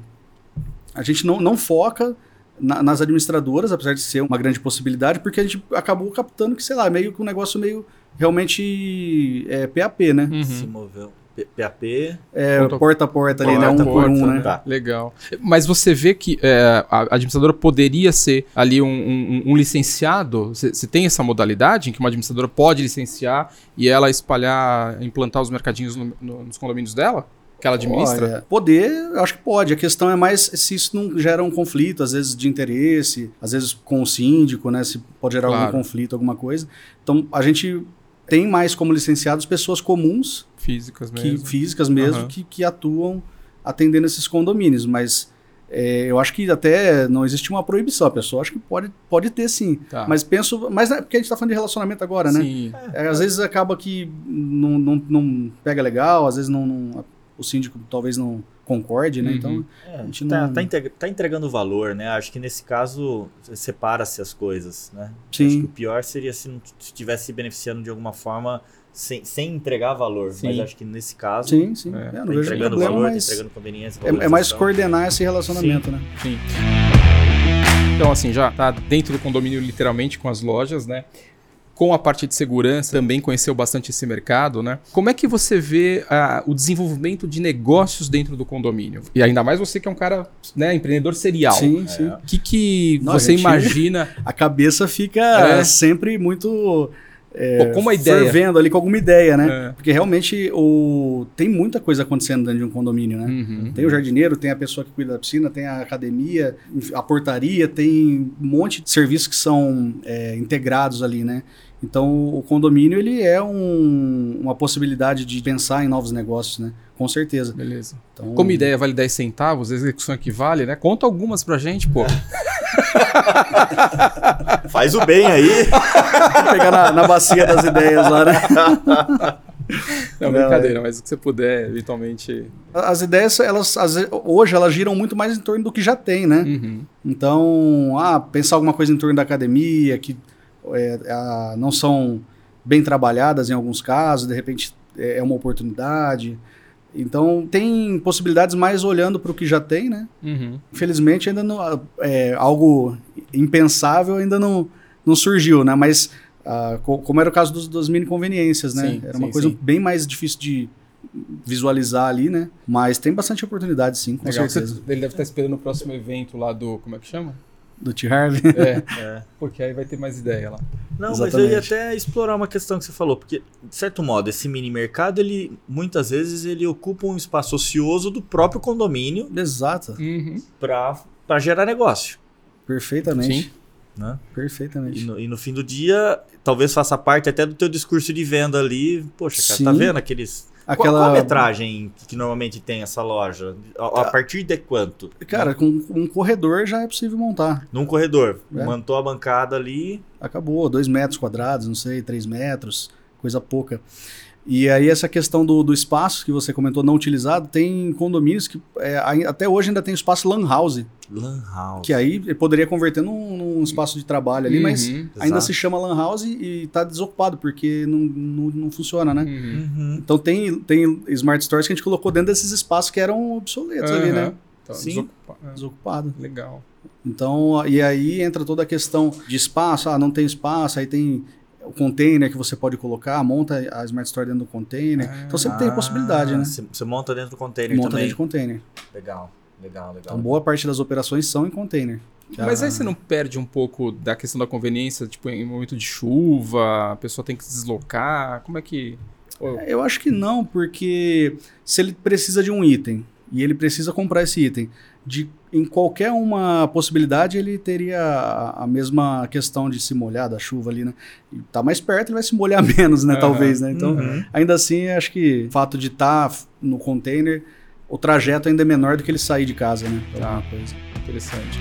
A gente não, não foca na- nas administradoras, apesar de ser uma grande possibilidade, porque a gente acabou captando que, sei lá, meio que um negócio meio realmente é, PAP, né? Uhum. Se moveu. PAP. É, Ponto- porta a porta ali, né? Um Porta a por porta, um, né? Tá. Legal. Mas você vê que é, a administradora poderia ser ali um, um- um licenciado? Você você tem essa modalidade em que uma administradora pode licenciar e ela espalhar, implantar os mercadinhos no- no- nos condomínios dela? Que ela administra? Olha, poder, eu acho que pode. A questão é mais se isso não gera um conflito, às vezes de interesse, às vezes com o síndico, né? Se pode gerar Claro. algum conflito, alguma coisa. Então, a gente tem mais como licenciados pessoas comuns, Físicas que, mesmo. físicas mesmo, Aham. que, que atuam atendendo esses condomínios. Mas é, eu acho que até não existe uma proibição. A pessoa acho que pode, pode ter sim. Tá. Mas penso. Mas é porque a gente está falando de relacionamento agora, né? Sim. É, às vezes acaba que não, não, não pega legal, às vezes não, não- o síndico talvez não concorde, né? Uhum. Então, É, A gente tá, não- tá tá entregando valor, né? Acho que nesse caso separa-se as coisas, né? Sim. Acho que o pior seria se não estivesse se beneficiando de alguma forma sem, sem entregar valor. Sim. Mas acho que nesse caso sim, sim. É, É, tá entregando problema, valor, tá entregando conveniência. é, é mais coordenar esse relacionamento, né? Sim. Então, assim, já tá dentro do condomínio, literalmente, com as lojas, né? Com a parte de segurança, também conheceu bastante esse mercado, né? Como é que você vê ah, o desenvolvimento de negócios dentro do condomínio? E ainda mais você que é um cara, né, empreendedor serial. Sim, sim. O que, que Não, você gente- imagina? <laughs> A cabeça fica É. sempre muito é, com uma ideia. fervendo ali com alguma ideia, né? É. Porque realmente o... tem muita coisa acontecendo dentro de um condomínio, né? Uhum. Tem o jardineiro, tem a pessoa que cuida da piscina, tem a academia, a portaria, tem um monte de serviços que são é, integrados ali, né? Então o condomínio ele é um- uma possibilidade de pensar em novos negócios, né? Com certeza. Beleza. Então, Como ideia vale 10 centavos, execução equivale, né? Conta algumas pra gente, pô. <laughs> Faz o bem aí. pegar na, na bacia das ideias lá, né? Não, <laughs> Não, brincadeira, mas o que você puder, eventualmente. As ideias, elas, vezes, hoje, elas giram muito mais em torno do que já tem, né? Uhum. Então, ah, pensar alguma coisa em torno da academia, que é, ah, não são bem trabalhadas em alguns casos, de repente é é uma oportunidade. Então, tem possibilidades mais olhando para o que já tem, né? Uhum. Infelizmente, ainda não, é, algo impensável ainda não, não surgiu, né? Mas, ah, co- como era o caso dos, das mini conveniências, né? Sim, era uma sim, coisa sim. bem mais difícil de visualizar ali, né? Mas tem bastante oportunidade, sim, com Legal. certeza. Ele deve estar esperando o próximo evento lá do. Como é que chama? Do T. Harvey. É, É. <laughs> porque aí vai ter mais ideia lá. Não, mas eu ia Exatamente. até explorar uma questão que você falou, porque, de certo modo, esse mini mercado, ele muitas vezes ele ocupa um espaço ocioso do próprio condomínio Exato. Uhum. para gerar negócio. Perfeitamente. Sim. Né? E, Perfeitamente. no, e no fim do dia, talvez faça parte até do teu discurso de venda ali. Poxa, cara, tá Sim. vendo aqueles. Aquela. qual a metragem que normalmente tem essa loja? A, a partir de quanto? Cara, com um corredor já é possível montar. Num corredor. É. Montou a bancada ali. Acabou, dois metros quadrados, não sei, três metros, coisa pouca. E aí essa questão do, do espaço que você comentou não utilizado, tem condomínios que é, até hoje ainda tem espaço lan house, Lan House. que aí poderia converter num, num espaço de trabalho ali, mas Uhum. ainda Exato. se chama lan house e está desocupado, porque não, não, não funciona, né? Uhum. Uhum. Então tem, tem smart stores que a gente colocou dentro desses espaços que eram obsoletos ali, né? Então, Sim. desocupa- é, Desocupado. Legal. Então, e aí entra toda a questão de espaço, ah, não tem espaço, aí tem o container que você pode colocar, monta a Smart Store dentro do container. Ah, então sempre tem a possibilidade, né? Você monta dentro do container Monta também. dentro de container. Legal, legal, legal. Então boa parte das operações são em container. Mas Ah, aí você não perde um pouco da questão da conveniência, tipo, em momento de chuva, a pessoa tem que se deslocar, como é que... Ou- Eu acho que não, porque se ele precisa de um item e ele precisa comprar esse item, de, em qualquer uma possibilidade ele teria a, a mesma questão de se molhar da chuva ali, né? E tá mais perto, ele vai se molhar <laughs> menos, né? Aham. Talvez, né? Então, Uhum. ainda assim, acho que o fato de estar no container, o trajeto ainda é menor do que ele sair de casa, né? pra Tá. alguma coisa. Interessante.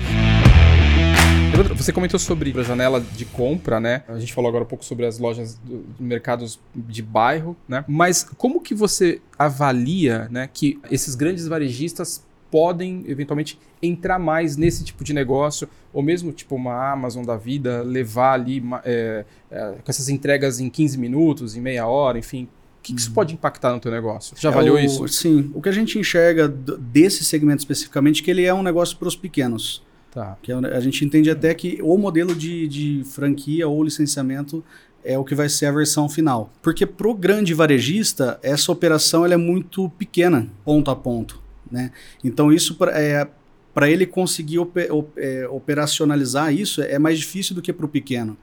Você comentou sobre a janela de compra, né? A gente falou agora um pouco sobre as lojas do mercados de bairro, né? Mas como que você avalia, né, que esses grandes varejistas podem eventualmente entrar mais nesse tipo de negócio, ou mesmo tipo uma Amazon da vida levar ali é, é, com essas entregas em 15 minutos, em meia hora, enfim. O que, que isso pode impactar no teu negócio? Já É avaliou o- isso? Sim. O que a gente enxerga desse segmento especificamente, que ele é um negócio para os pequenos. Tá. Que é- a gente entende até que o modelo de, de franquia ou licenciamento é o que vai ser a versão final. Porque para o grande varejista, essa operação ela é muito pequena, ponto a ponto. Né? Então, isso para é, pra ele conseguir é, operacionalizar isso é mais difícil do que para o pequeno.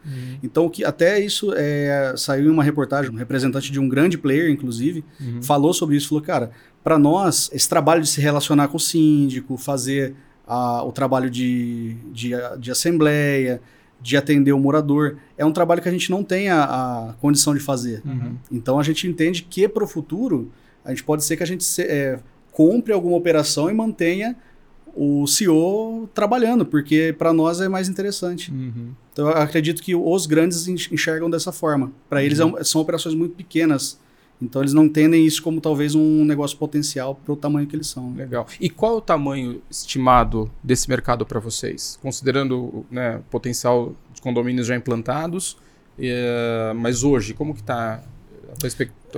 Então, o que, até isso é, saiu em uma reportagem, um representante de um grande player, inclusive, Uhum. falou sobre isso. Falou, cara, para nós, esse trabalho de se relacionar com o síndico, fazer a- o trabalho de, de, de assembleia, de atender o morador, é um trabalho que a gente não tem a, a condição de fazer. Uhum. Então, a gente entende que para o futuro, a gente pode ser que a gente se- é, compre alguma operação e mantenha o CEO trabalhando, porque para nós é mais interessante. Uhum. Então, eu acredito que os grandes enx- enxergam dessa forma. Para eles é um- são operações muito pequenas. Então, eles não entendem isso como talvez um negócio potencial para o tamanho que eles são. né? Legal. E qual é o tamanho estimado desse mercado para vocês? Considerando né, o potencial de condomínios já implantados, eh, mas hoje, como que está?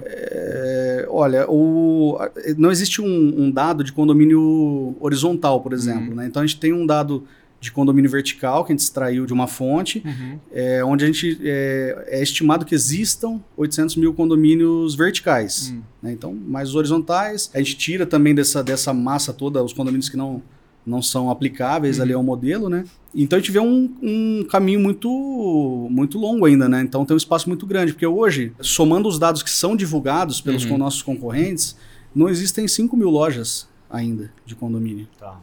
É, olha, o- não existe um, um dado de condomínio horizontal, por exemplo. Uhum. né? Então, a gente tem um dado de condomínio vertical que a gente extraiu de uma fonte, é, onde a gente é, é estimado que existam 800 mil condomínios verticais. Hum. né? Então, mais os horizontais. A gente tira também dessa, dessa massa toda os condomínios que não, não são aplicáveis Uhum. ali ao modelo, né? Então a gente vê um, um caminho muito, muito longo ainda, né? Então tem um espaço muito grande, porque hoje, somando os dados que são divulgados pelos Uhum. nossos concorrentes, não existem 5 mil lojas ainda de condomínio. Tá.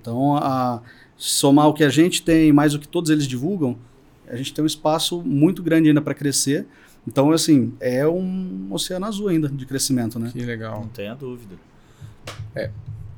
Então, a, somar o que a gente tem, mais o que todos eles divulgam, a gente tem um espaço muito grande ainda para crescer. Então, assim, é um oceano azul ainda de crescimento, né? Que legal. Não tenha dúvida.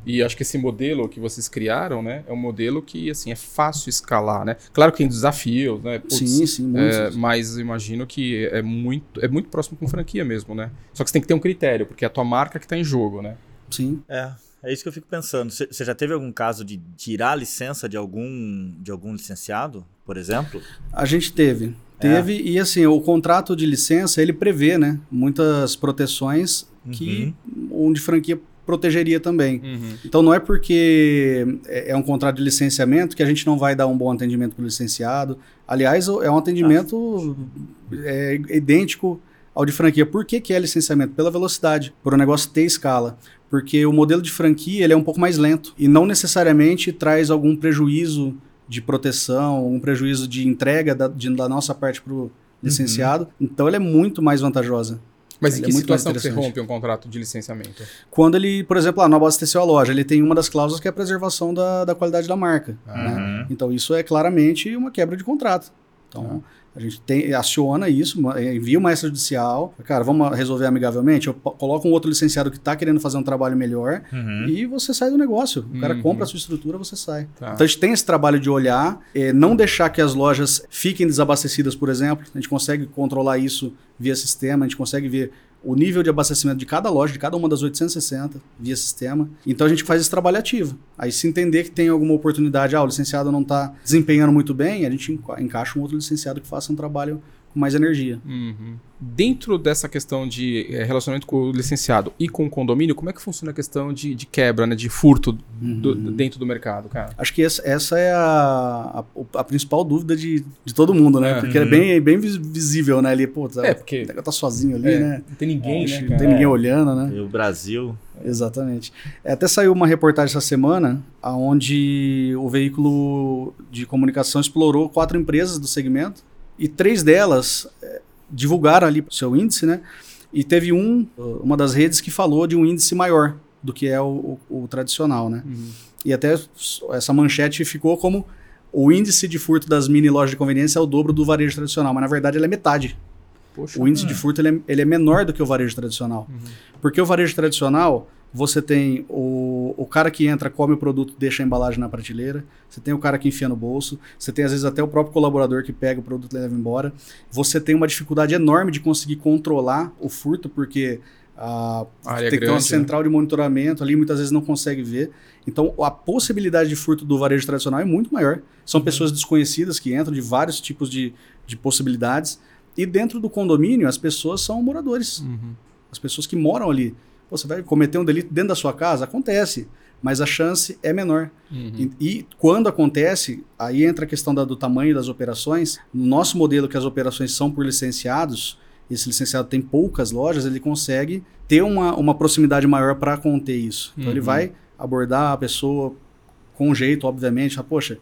E acho que esse modelo que vocês criaram, né, é um modelo que assim é fácil escalar, né? Claro que tem desafios, né? Putz, sim, sim, muitos. é, mas imagino que é muito, é muito próximo com franquia mesmo, né? Só que você tem que ter um critério, porque é a tua marca que está em jogo, né? Sim. É, é isso que eu fico pensando. Você já teve algum caso de tirar a licença de algum, de algum licenciado, por exemplo? A gente teve. É. Teve, e assim, o contrato de licença, ele prevê, né, muitas proteções que onde franquia protegeria também. Então não é porque é é um contrato de licenciamento que a gente não vai dar um bom atendimento para o licenciado. Aliás, é um atendimento é, idêntico ao de franquia. Por que, que é licenciamento? Pela velocidade, por o negócio ter escala. Porque o modelo de franquia ele é um pouco mais lento e não necessariamente traz algum prejuízo de proteção, algum prejuízo de entrega da, de- da nossa parte para o licenciado. Então ela é muito mais vantajosa. Mas em Ele que é muito mais situação que você rompe um contrato de licenciamento? Quando ele, por exemplo, ah, não abasteceu a loja, ele tem uma das cláusulas que é a preservação da, da qualidade da marca. Né? Uhum. Então isso é claramente uma quebra de contrato. Então a gente tem, aciona isso, ma- envia uma extrajudicial. Cara, vamos resolver amigavelmente? Eu coloco um outro licenciado que está querendo fazer um trabalho melhor Uhum. e você sai do negócio. O cara Uhum. compra a sua estrutura, você sai. Tá. Então a gente tem esse trabalho de olhar, eh, não deixar que as lojas fiquem desabastecidas, por exemplo. A gente consegue controlar isso via sistema, a gente consegue ver o nível de abastecimento de cada loja, de cada uma das 860, via sistema. Então a gente faz esse trabalho ativo. Aí se entender que tem alguma oportunidade, ah, o licenciado não está desempenhando muito bem, a gente enca- encaixa um outro licenciado que faça um trabalho com mais energia. Uhum. Dentro dessa questão de é, relacionamento com o licenciado e com o condomínio, como é que funciona a questão de, de quebra, né, de furto do, Uhum. dentro do mercado, cara? Acho que essa, essa é a, a, a principal dúvida de, de todo mundo, né? É. Porque é bem, bem vis- visível, né? Ali, pô, tá, É, porque- tá sozinho ali, É, né? Não tem ninguém, né, não tem ninguém olhando, né? E o Brasil. Exatamente. É, até saiu uma reportagem essa semana onde o veículo de comunicação explorou quatro empresas do segmento e três delas é, divulgaram ali o seu índice, né? E teve um, uma das redes que falou de um índice maior do que é o, o- o tradicional, né? Uhum. E até essa manchete ficou como o índice de furto das mini lojas de conveniência é o dobro do varejo tradicional, mas na verdade ele é metade. Poxa. O índice de furto ele é, ele é menor do que o varejo tradicional. Porque o varejo tradicional, você tem o, o cara que entra, come o produto, deixa a embalagem na prateleira. Você tem o cara que enfia no bolso. Você tem, às vezes, até o próprio colaborador que pega o produto e leva embora. Você tem uma dificuldade enorme de conseguir controlar o furto, porque ah, A área tem que ter uma né? central de monitoramento ali, muitas vezes não consegue ver. Então, a possibilidade de furto do varejo tradicional é muito maior. São Uhum. pessoas desconhecidas que entram de vários tipos de, de possibilidades. E dentro do condomínio, as pessoas são moradores. Uhum. As pessoas que moram ali. Pô, você vai cometer um delito dentro da sua casa? Acontece. Mas a chance é menor. Uhum. E, e quando acontece, aí entra a questão da- do tamanho das operações. No nosso modelo, que as operações são por licenciados, esse licenciado tem poucas lojas, ele consegue ter uma, uma proximidade maior para conter isso. Então ele Uhum. vai abordar a pessoa com jeito, obviamente. Fala, Poxa,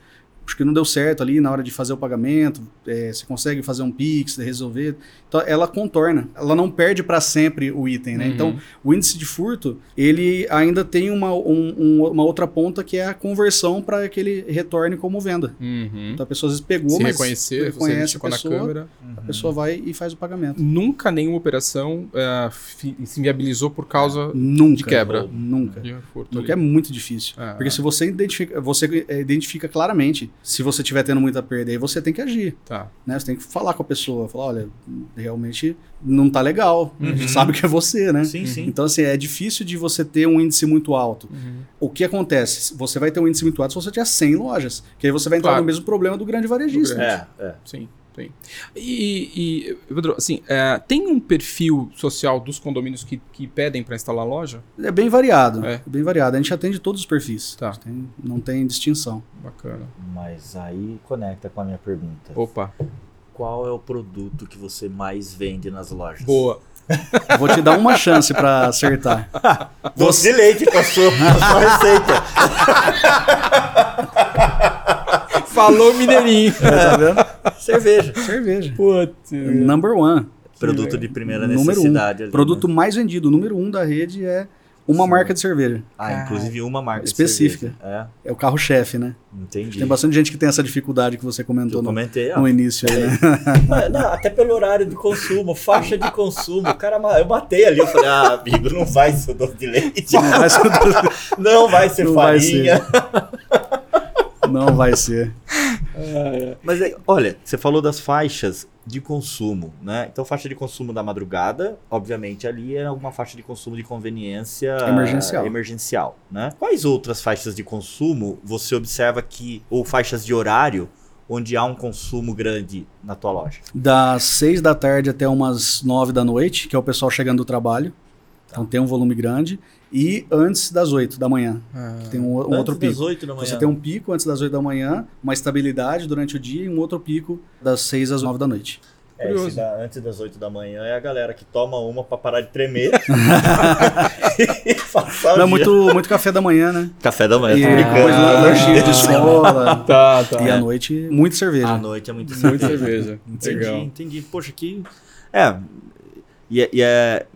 acho que não deu certo ali na hora de fazer o pagamento. é, você consegue fazer um Pix, resolver. Então ela contorna. Ela não perde para sempre o item, né? Uhum. Então o índice de furto, ele ainda tem uma, um- um- uma outra ponta que é a conversão para que ele retorne como venda. Uhum. Então a pessoa às vezes pegou, Se mas reconhecer, você reconhece a identificou na pessoa, câmera. a pessoa vai e faz o pagamento. Nunca nenhuma operação fi- se inviabilizou por causa Nunca. de quebra. Nunca. de Nunca é muito difícil. Ah, Porque ah. se você identifica, você eh, identifica claramente, se você estiver tendo muita perda, aí você tem que agir. Tá. Né? Você tem que falar com a pessoa, falar, olha, realmente não tá legal. A Uhum. gente sabe que é você, né? Sim, sim. Então, assim, é difícil de você ter um índice muito alto. Uhum. O que acontece? Você vai ter um índice muito alto se você tiver 100 lojas. Que aí você vai entrar Claro. no mesmo problema do grande varejista. Do É, é. Sim, sim. E, e Pedro, assim, eh, tem um perfil social dos condomínios que, que pedem para instalar loja? É bem variado. É. É. bem variado. A gente atende todos os perfis. Tá. Tem- não tem distinção. Bacana. Mas aí conecta com a minha pergunta. Opa, Qual é o produto que você mais vende nas lojas? boa. <laughs> Vou te dar uma chance para acertar. <laughs> Doce de leite com a sua receita. <laughs> Falou mineirinho. tá vendo? Cerveja. Cerveja. Putz. Number one. Produto de primeira Número um. necessidade. ali, Produto né? mais vendido, número um da rede é uma Sim. marca de cerveja. Ah, inclusive uma marca de Específica. cerveja. É o carro-chefe, né? É, entendi. Tem bastante gente que tem essa dificuldade que você comentou Eu no, comentei, no início aí, né? Ah, não, até pelo horário de consumo, faixa de consumo. O cara, eu matei ali, eu falei, ah, amigo, não vai ser doce de leite. Não vai ser Não vai farinha. Não vai ser. <laughs> Mas é, olha, você falou das faixas de consumo, né? Então, faixa de consumo da madrugada, obviamente, ali é alguma faixa de consumo de conveniência Emergencial. emergencial, né? Quais outras faixas de consumo você observa que, ou faixas de horário, onde há um consumo grande na tua loja? Das seis da tarde até umas nove da noite, que é o pessoal chegando do trabalho. Então tem um volume grande. E antes das oito da manhã, que tem um, um Antes outro das pico. 8 da manhã. Você tem um pico antes das 8 da manhã, uma estabilidade durante o dia e um outro pico das 6 às 9 da noite. É, da- antes das 8 da manhã é a galera que toma uma pra parar de tremer. e <laughs> passar o Não é dia. muito, muito café da manhã, né? Café da manhã, E tô brincando. depois lan- lanchinho de escola. Tá, tá. E à noite, muita cerveja. À noite é muito Muita cerveja. cerveja. Entendi, Legal. entendi. Poxa, que. É. E, é- e é.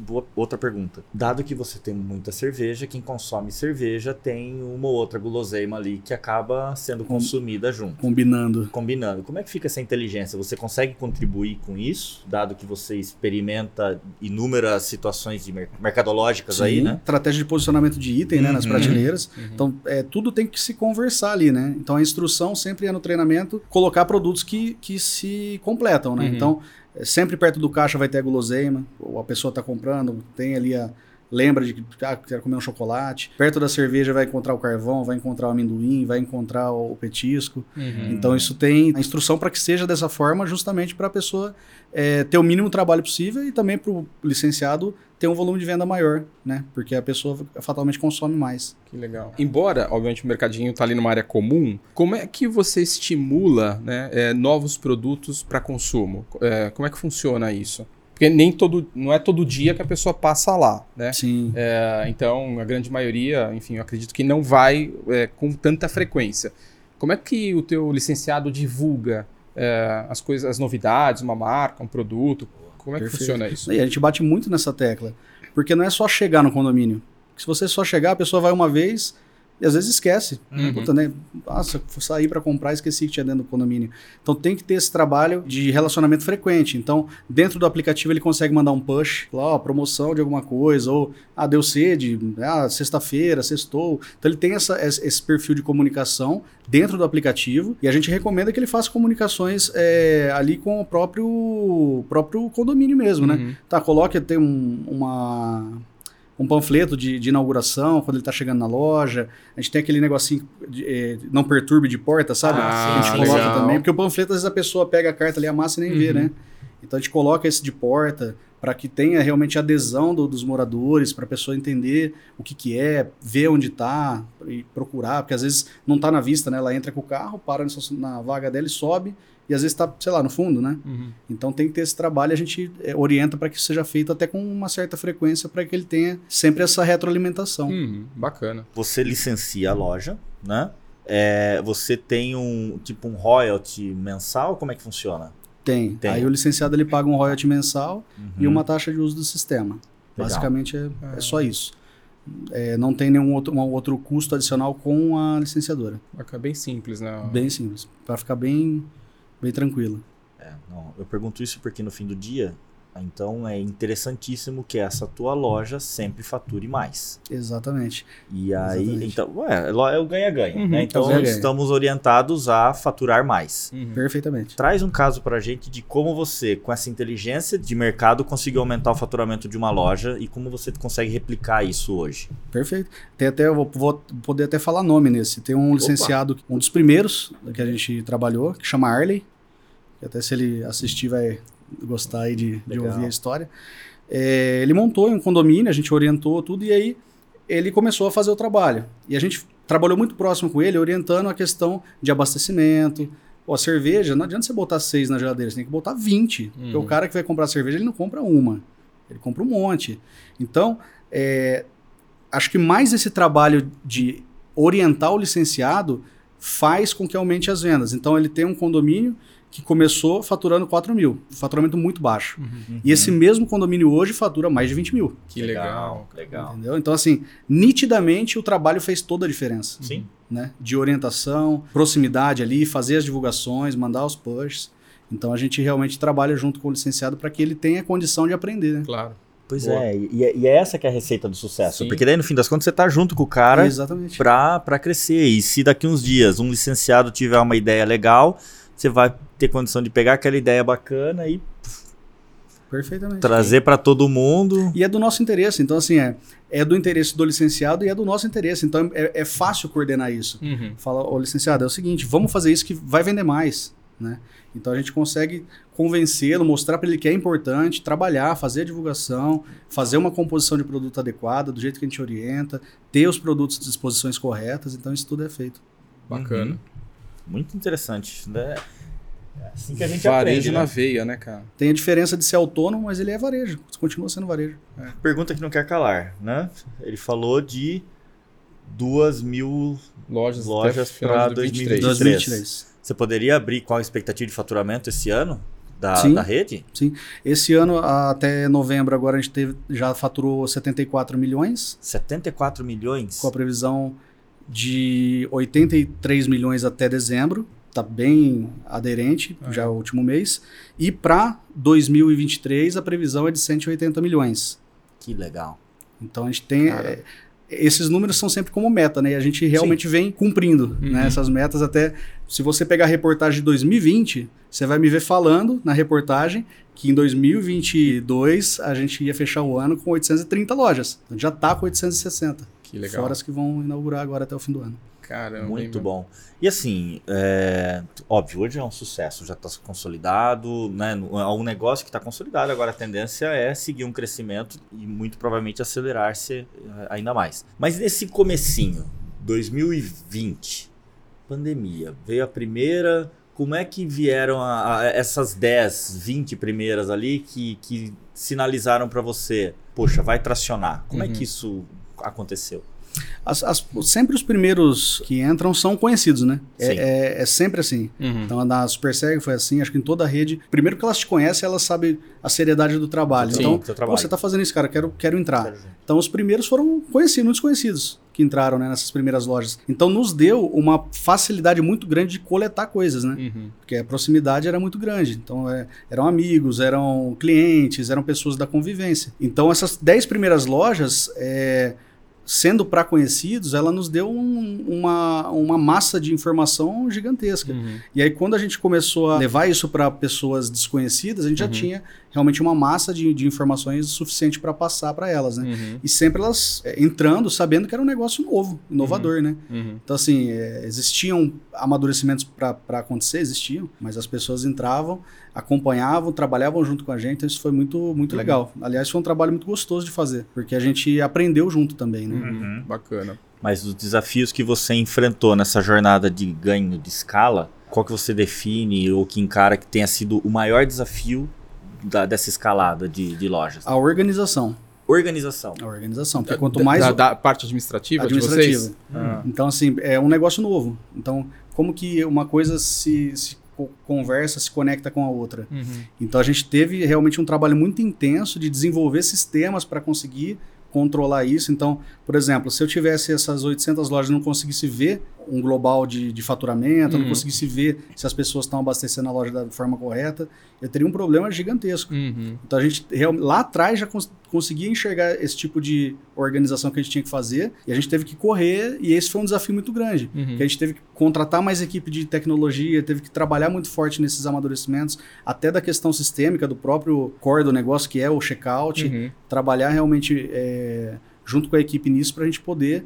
Boa- Outra pergunta. Dado que você tem muita cerveja, quem consome cerveja tem uma ou outra guloseima ali que acaba sendo Com- consumida junto. Combinando. Combinando. Como é que fica essa inteligência? Você consegue contribuir com isso, dado que você experimenta inúmeras situações de mer- mercadológicas aí, Sim, né? Estratégia de posicionamento de item né, nas Uhum. prateleiras. Uhum. Então, é, tudo tem que se conversar ali, né? Então, a instrução sempre é no treinamento colocar produtos que, que se completam, né? Uhum. Então, sempre perto do caixa vai ter a guloseima, ou a pessoa está comprando, tem ali a, lembra de que ah, quero comer um chocolate. Perto da cerveja vai encontrar o carvão, vai encontrar o amendoim, vai encontrar o petisco. Uhum. Então isso tem a instrução para que seja dessa forma, justamente para a pessoa é, ter o mínimo trabalho possível e também para o licenciado ter um volume de venda maior, né? Porque a pessoa fatalmente consome mais. Que legal. Embora, obviamente, o mercadinho está ali numa área comum, como é que você estimula né, é, novos produtos para consumo? É, como é que funciona isso? Porque nem todo, não é todo dia que a pessoa passa lá, né? Sim. É, então, a grande maioria, enfim, eu acredito que não vai é, com tanta frequência. Como é que o teu licenciado divulga é, as coisas, as novidades, uma marca, um produto? Como é que Perfeito. funciona isso? E a gente bate muito nessa tecla. Porque não é só chegar no condomínio. Se você só chegar, a pessoa vai uma vez e às vezes esquece. Uhum. Puta, né? Nossa, sair para comprar e esqueci que tinha dentro do condomínio. Então tem que ter esse trabalho de relacionamento frequente. Então, dentro do aplicativo, ele consegue mandar um push, lá, ó, promoção de alguma coisa, ou ah, deu sede, ah, sexta-feira, sextou. Então ele tem essa, esse perfil de comunicação dentro do aplicativo e a gente recomenda que ele faça comunicações é, ali com o próprio, próprio condomínio mesmo, né? Uhum. Tá, coloque tem um, uma um panfleto de, de inauguração quando ele tá chegando na loja. A gente tem aquele negocinho de, eh, não perturbe de porta, sabe? Ah, a gente coloca legal. também, porque o panfleto às vezes a pessoa pega a carta ali, amassa e nem vê, Uhum. né? Então a gente coloca esse de porta para que tenha realmente adesão do- dos moradores, para a pessoa entender o que, que é, ver onde está e procurar, porque às vezes não está na vista, né? Ela entra com o carro, para na- na vaga dela e sobe, e às vezes está, sei lá, no fundo, né? Uhum. Então tem que ter esse trabalho e a gente eh, orienta para que isso seja feito até com uma certa frequência para que ele tenha sempre essa retroalimentação. Uhum. Bacana. Você licencia a loja, né? É, você tem um tipo um royalty mensal? Como é que funciona? Tem. Tem. Aí o licenciado ele paga um royalty mensal e Uhum. uma taxa de uso do sistema. Legal. Basicamente é, é só isso. É, não tem nenhum outro, um outro custo adicional com a licenciadora. Bacana. Bem simples, né? Bem simples. Para ficar bem, bem tranquilo. É, não, eu pergunto isso porque no fim do dia, então é interessantíssimo que essa tua loja sempre fature mais. Exatamente. E aí, Exatamente. então, ué, é lo- é o ganha-ganha, Uhum, né? é o Então ganha-ganha. estamos orientados a faturar mais. Uhum. Perfeitamente. Traz um caso pra gente de como você, com essa inteligência de mercado, conseguiu aumentar o faturamento de uma loja e como você consegue replicar isso hoje. Perfeito. Tem até, eu vou, vou poder até falar nome nesse. Tem um licenciado, um dos primeiros que a gente trabalhou, que chama Arley. Até se ele assistir vai gostar aí de, de ouvir a história. É, ele montou em um condomínio, a gente orientou tudo, e aí ele começou a fazer o trabalho. E a gente trabalhou muito próximo com ele, orientando a questão de abastecimento. Pô, a cerveja, não adianta você botar seis na geladeira, você tem que botar 20. Porque Uhum. o cara que vai comprar cerveja, ele não compra uma, ele compra um monte. Então, é, acho que mais esse trabalho de orientar o licenciado faz com que aumente as vendas. Então, ele tem um condomínio que começou faturando 4 mil, faturamento muito baixo. Uhum. E esse mesmo condomínio hoje fatura mais de 20 mil. Que legal. Legal. Entendeu? Então, assim, nitidamente o trabalho fez toda a diferença. Sim. Né? De orientação, proximidade ali, fazer as divulgações, mandar os pushs. Então a gente realmente trabalha junto com o licenciado para que ele tenha condição de aprender, né? Claro. Pois Boa. é, e, é- e é essa que é a receita do sucesso. Sim. Porque daí, no fim das contas, você tá junto com o cara pra crescer. E se daqui uns dias um licenciado tiver uma ideia legal, você vai ter condição de pegar aquela ideia bacana e Perfeitamente. trazer pra todo mundo. E é do nosso interesse. Então, assim, é, é do interesse do licenciado e é do nosso interesse. Então é, é fácil coordenar isso. Uhum. Fala, ô licenciado, é o seguinte, vamos fazer isso que vai vender mais, né? Então a gente consegue convencê-lo, mostrar para ele que é importante, trabalhar, fazer a divulgação, fazer uma composição de produto adequada, do jeito que a gente orienta, ter os produtos de disposições corretas, então isso tudo é feito. Bacana. Uhum. Muito interessante. Né? É assim que a gente Varejo aprende. na Né? veia, né, cara? Tem a diferença de ser autônomo, mas ele é varejo, continua sendo varejo. Pergunta que não quer calar, né? Ele falou de duas mil Lojas, Lojas de 2023. 2023. 2023. Você poderia abrir qual a expectativa de faturamento esse ano da, Sim. da rede? Esse ano, até novembro, agora a gente teve, já faturou 74 milhões, 74 milhões? com a previsão de 83 milhões até dezembro. Tá bem aderente, Ah, já é o último mês. E para 2023 a previsão é de 180 milhões. Que legal. Então a gente tem é, esses números são sempre como meta, né? E a gente realmente vem cumprindo Uhum. né, essas metas até se você pegar a reportagem de 2020, você vai me ver falando na reportagem que em 2022 a gente ia fechar o ano com 830 lojas. Então já está com 860. Que legal. Fora as que vão inaugurar agora até o fim do ano. Caramba. Muito bom. E assim, é, óbvio, hoje é um sucesso, já está consolidado, né? É um negócio que está consolidado, agora a tendência é seguir um crescimento e muito provavelmente acelerar-se eh, ainda mais. Mas nesse comecinho, 2020, pandemia, veio a primeira. Como é que vieram a, a essas 10, 20 primeiras ali que, que sinalizaram para você, poxa, vai tracionar? Como é Uhum. que isso aconteceu? As- as- sempre os primeiros que entram são conhecidos, né? É, é- é sempre assim. Uhum. Então, na SuperSeg foi assim, acho que em toda a rede. Primeiro que elas te conhecem, elas sabem a seriedade do trabalho. Sim, então, trabalho. você tá fazendo isso, cara, quero, quero entrar. Então, os primeiros foram conhecidos, muitos conhecidos que entraram né, nessas primeiras lojas. Então, nos deu uma facilidade muito grande de coletar coisas, né? Uhum. Porque a proximidade era muito grande. Então, é, eram amigos, eram clientes, eram pessoas da convivência. Então, essas 10 primeiras lojas, é, sendo para conhecidos, ela nos deu um- uma, uma massa de informação gigantesca. Uhum. E aí, quando a gente começou a levar isso para pessoas desconhecidas, a gente já Uhum. tinha realmente uma massa de, de informações suficiente para passar para elas, né? Uhum. E sempre elas é, entrando, sabendo que era um negócio novo, inovador, né? Uhum. Então, assim, é, existiam amadurecimentos para acontecer, existiam, mas as pessoas entravam, acompanhavam, trabalhavam junto com a gente, então isso foi muito, muito Uhum. legal. Aliás, foi um trabalho muito gostoso de fazer, porque a gente aprendeu junto também, né? Uhum. Bacana. Mas os desafios que você enfrentou nessa jornada de ganho de escala, qual que você define ou que encara que tenha sido o maior desafio da- dessa escalada de, de lojas? A organização. Organização. A organização, porque quanto mais... Da, da parte administrativa, de Administrativa. vocês? Ah. Então, assim, é um negócio novo. Então, como que uma coisa se, se co- conversa, se conecta com a outra? Uhum. Então, a gente teve realmente um trabalho muito intenso de desenvolver sistemas para conseguir controlar isso. Então, por exemplo, se eu tivesse essas 800 lojas e não conseguisse ver um global de, de faturamento, Uhum. não conseguisse ver se as pessoas estão abastecendo a loja da forma correta, eu teria um problema gigantesco. Uhum. Então a gente lá atrás já cons- conseguia enxergar esse tipo de organização que a gente tinha que fazer e a gente teve que correr e esse foi um desafio muito grande. Uhum. Que a gente teve que contratar mais equipe de tecnologia, teve que trabalhar muito forte nesses amadurecimentos, até da questão sistêmica do próprio core do negócio, que é o checkout, Uhum. trabalhar realmente é, junto com a equipe nisso para a gente poder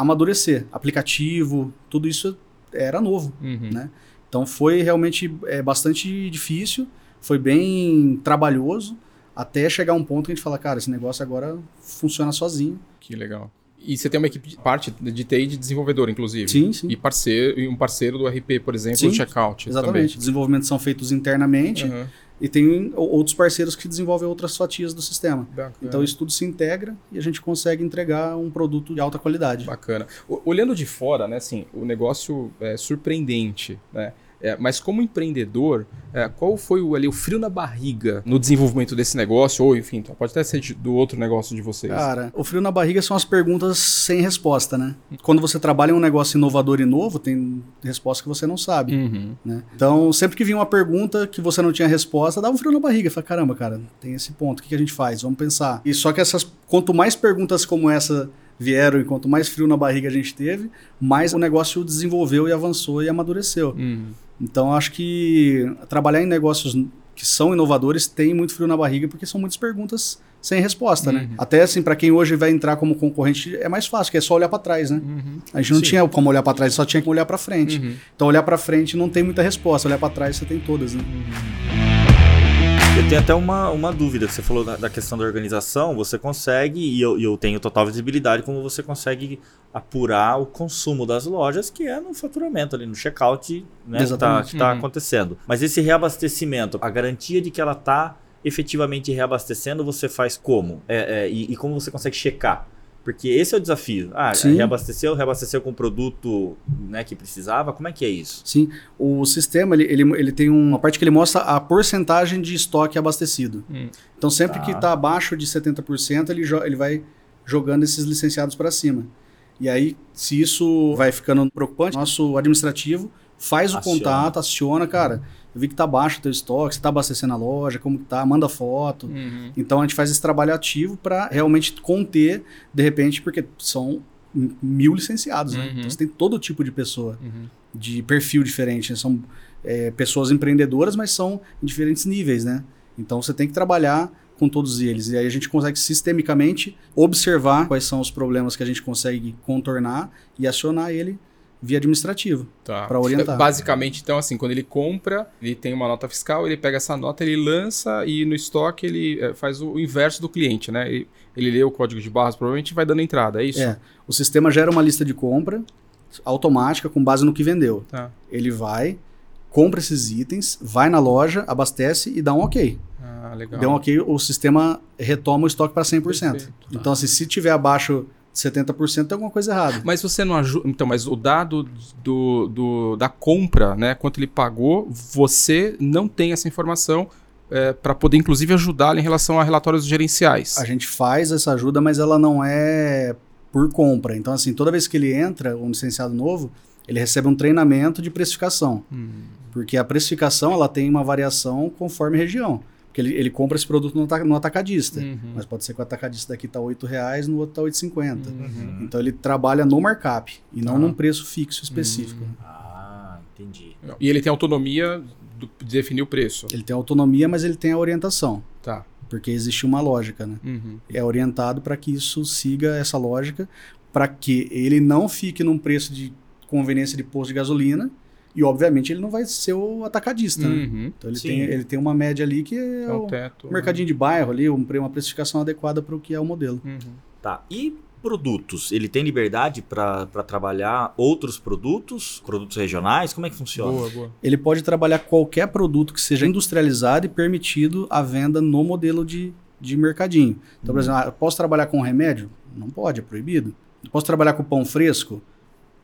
amadurecer. Aplicativo, tudo isso era novo. Uhum. Né? Então foi realmente é, bastante difícil, foi bem trabalhoso, até chegar um ponto que a gente fala, cara, esse negócio agora funciona sozinho. Que legal. E você tem uma equipe de parte de TI de desenvolvedor, inclusive. Sim, sim. E parceiro, um parceiro do RP, por exemplo, Sim, do checkout. Exatamente. Desenvolvimentos são feitos internamente Também. Uhum. E tem outros parceiros que desenvolvem outras fatias do sistema. Bacana. Então isso tudo se integra e a gente consegue entregar um produto de alta qualidade. Bacana. Olhando de fora, né, assim, o negócio é surpreendente, né? É, mas como empreendedor, é, qual foi o, ali, o frio na barriga no desenvolvimento desse negócio? Ou, enfim, pode até ser de- do outro negócio de vocês. Cara, o frio na barriga são as perguntas sem resposta, né? Quando você trabalha em um negócio inovador e novo, tem resposta que você não sabe. Uhum. né? Então, sempre que vinha uma pergunta que você não tinha resposta, dava um frio na barriga. Fala, caramba, cara, tem esse ponto, o que, que a gente faz? Vamos pensar. E só que essas, quanto mais perguntas como essa vieram e quanto mais frio na barriga a gente teve, mais o negócio desenvolveu e avançou e amadureceu. Uhum. Então, acho que trabalhar em negócios que são inovadores tem muito frio na barriga porque são muitas perguntas sem resposta, né? Uhum. Até assim, para quem hoje vai entrar como concorrente, é mais fácil, que é só olhar para trás, né? Uhum. A gente não Sim. tinha como olhar para trás, só tinha que olhar para frente. Uhum. Então olhar para frente não tem muita resposta, olhar para trás você tem todas, né? Eu tenho até uma, uma dúvida, que você falou da, da questão da organização, você consegue, e eu, eu tenho total visibilidade, como você consegue apurar o consumo das lojas, que é no faturamento ali, no checkout, né, que está tá Uhum. acontecendo. Mas esse reabastecimento, a garantia de que ela está efetivamente reabastecendo, você faz como? É, é, e, e como você consegue checar? Porque esse é o desafio. Ah, Sim. reabasteceu, reabasteceu com o produto né, que precisava, como é que é isso? Sim, o sistema ele, ele, ele tem uma parte que ele mostra a porcentagem de estoque abastecido. Hum. Então sempre Tá. que está abaixo de 70%, ele, ele vai jogando esses licenciados para cima. E aí, se isso vai ficando preocupante, nosso administrativo faz o Aciona. contato, aciona, cara, eu vi que tá baixo o teu estoque, você tá abastecendo a loja, como que tá, manda foto. Uhum. Então a gente faz esse trabalho ativo para realmente conter, de repente, porque são mil licenciados, né? Uhum. Então você tem todo tipo de pessoa. Uhum. de perfil diferente. né? São é, pessoas empreendedoras, mas são em diferentes níveis, né? Então você tem que trabalhar com todos eles. E aí a gente consegue sistemicamente observar quais são os problemas que a gente consegue contornar e acionar ele via administrativo. Tá. Pra orientar. Basicamente, então, assim, quando ele compra, ele tem uma nota fiscal, ele pega essa nota, ele lança e no estoque ele eh, faz o inverso do cliente, né? Ele, ele lê o código de barras, provavelmente vai dando entrada, é isso? É, o sistema gera uma lista de compra automática com base no que vendeu. Tá. Ele vai, compra esses itens, vai na loja, abastece e dá um ok. Ah, legal. Deu um ok, o sistema retoma o estoque para 100%. Perfeito. Então, assim, se tiver abaixo 70%, tem alguma coisa errada. Mas você não ajuda. Então, mas o dado do, do- da compra, né? Quanto ele pagou, você não tem essa informação para poder, inclusive, ajudá-lo em relação a relatórios gerenciais. A gente faz essa ajuda, mas ela não é por compra. Então, assim, toda vez que ele entra, um licenciado novo, ele recebe um treinamento de precificação. Hum, Porque a precificação ela tem uma variação conforme região. Porque ele, ele compra esse produto no, ata- no atacadista. uhum, Mas pode ser que o atacadista daqui tá 8 reais, no outro tá 8,50. uhum. Então ele trabalha no markup e não Ah. num preço fixo específico. Hum. Ah, entendi. E ele tem autonomia do- de definir o preço. Ele tem autonomia, mas ele tem a orientação. Tá. Porque existe uma lógica, né? Uhum. É orientado para que isso siga essa lógica, para que ele não fique num preço de conveniência de posto de gasolina e, obviamente, ele não vai ser o atacadista, né? Uhum. Então ele Sim. tem, ele tem uma média ali que é, É o o teto. mercadinho de bairro ali, um uma precificação adequada para o que é o modelo. Uhum. Tá. E produtos? Ele tem liberdade para trabalhar outros produtos? Produtos regionais? Como é que funciona? Boa, boa. Ele pode trabalhar qualquer produto que seja industrializado e permitido a venda no modelo de, de mercadinho. Então, por exemplo, ah, posso trabalhar com remédio? Não pode, é proibido. Posso trabalhar com pão fresco?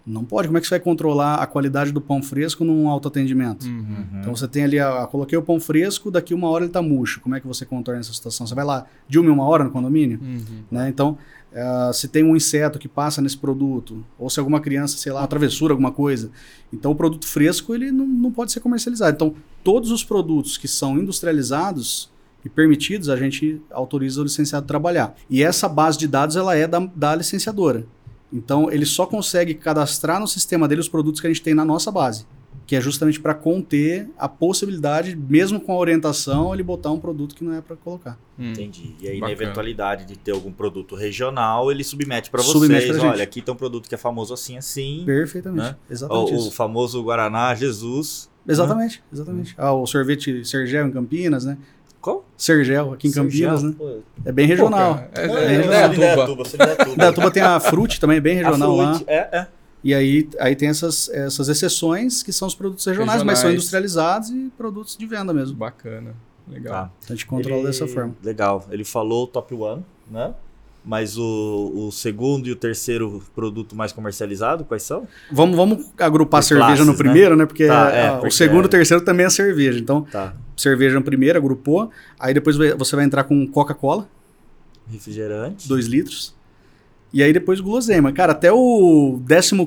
Não pode. Como é que você vai controlar a qualidade do pão fresco num autoatendimento? Uhum. Então você tem ali, ah, coloquei o pão fresco, daqui uma hora ele tá murcho. Como é que você contorna essa situação? Você vai lá de uma em uma hora no condomínio? Uhum. né? Então, ah, se tem um inseto que passa nesse produto, ou se alguma criança, sei lá, uma travessura, alguma coisa. Então, o produto fresco, ele não, não pode ser comercializado. Então, todos os produtos que são industrializados e permitidos, a gente autoriza o licenciado a trabalhar. E essa base de dados, ela é da, da licenciadora. Então, ele só consegue cadastrar no sistema dele os produtos que a gente tem na nossa base. Que é justamente para conter a possibilidade, mesmo com a orientação, ele botar um produto que não é para colocar. Uhum. Entendi. E aí, na Bacana. eventualidade de ter algum produto regional, ele submete para Submete vocês. pra gente. Olha, aqui tem um produto que é famoso assim, assim. Perfeitamente. Né? Exatamente O, o famoso Guaraná Jesus. Exatamente, exatamente. Ah, o sorvete Sergel em Campinas, né? Qual? Sergel aqui em Campinas, né? Pô, É bem regional. Pô, é, é é, é, de Tuba. Tem a Frute também, bem regional A lá. É, é. E aí, aí tem essas, essas exceções que são os produtos regionais, mas são Regionais. industrializados e produtos de venda mesmo. Bacana. Legal. Tá. Então a gente controla Ele- dessa forma. Legal. Ele falou o top one, né? Mas o, o segundo e o terceiro produto mais comercializado, quais são? Vamos, vamos agrupar a Por cerveja classes, no né? primeiro, né? Porque, Tá, é, ah, porque o segundo e é- o terceiro também é cerveja. Então, Tá. Cerveja no primeiro, agrupou. Aí depois você vai entrar com Coca-Cola, Refrigerante. 2 litros. E aí depois guloseima. Cara, até o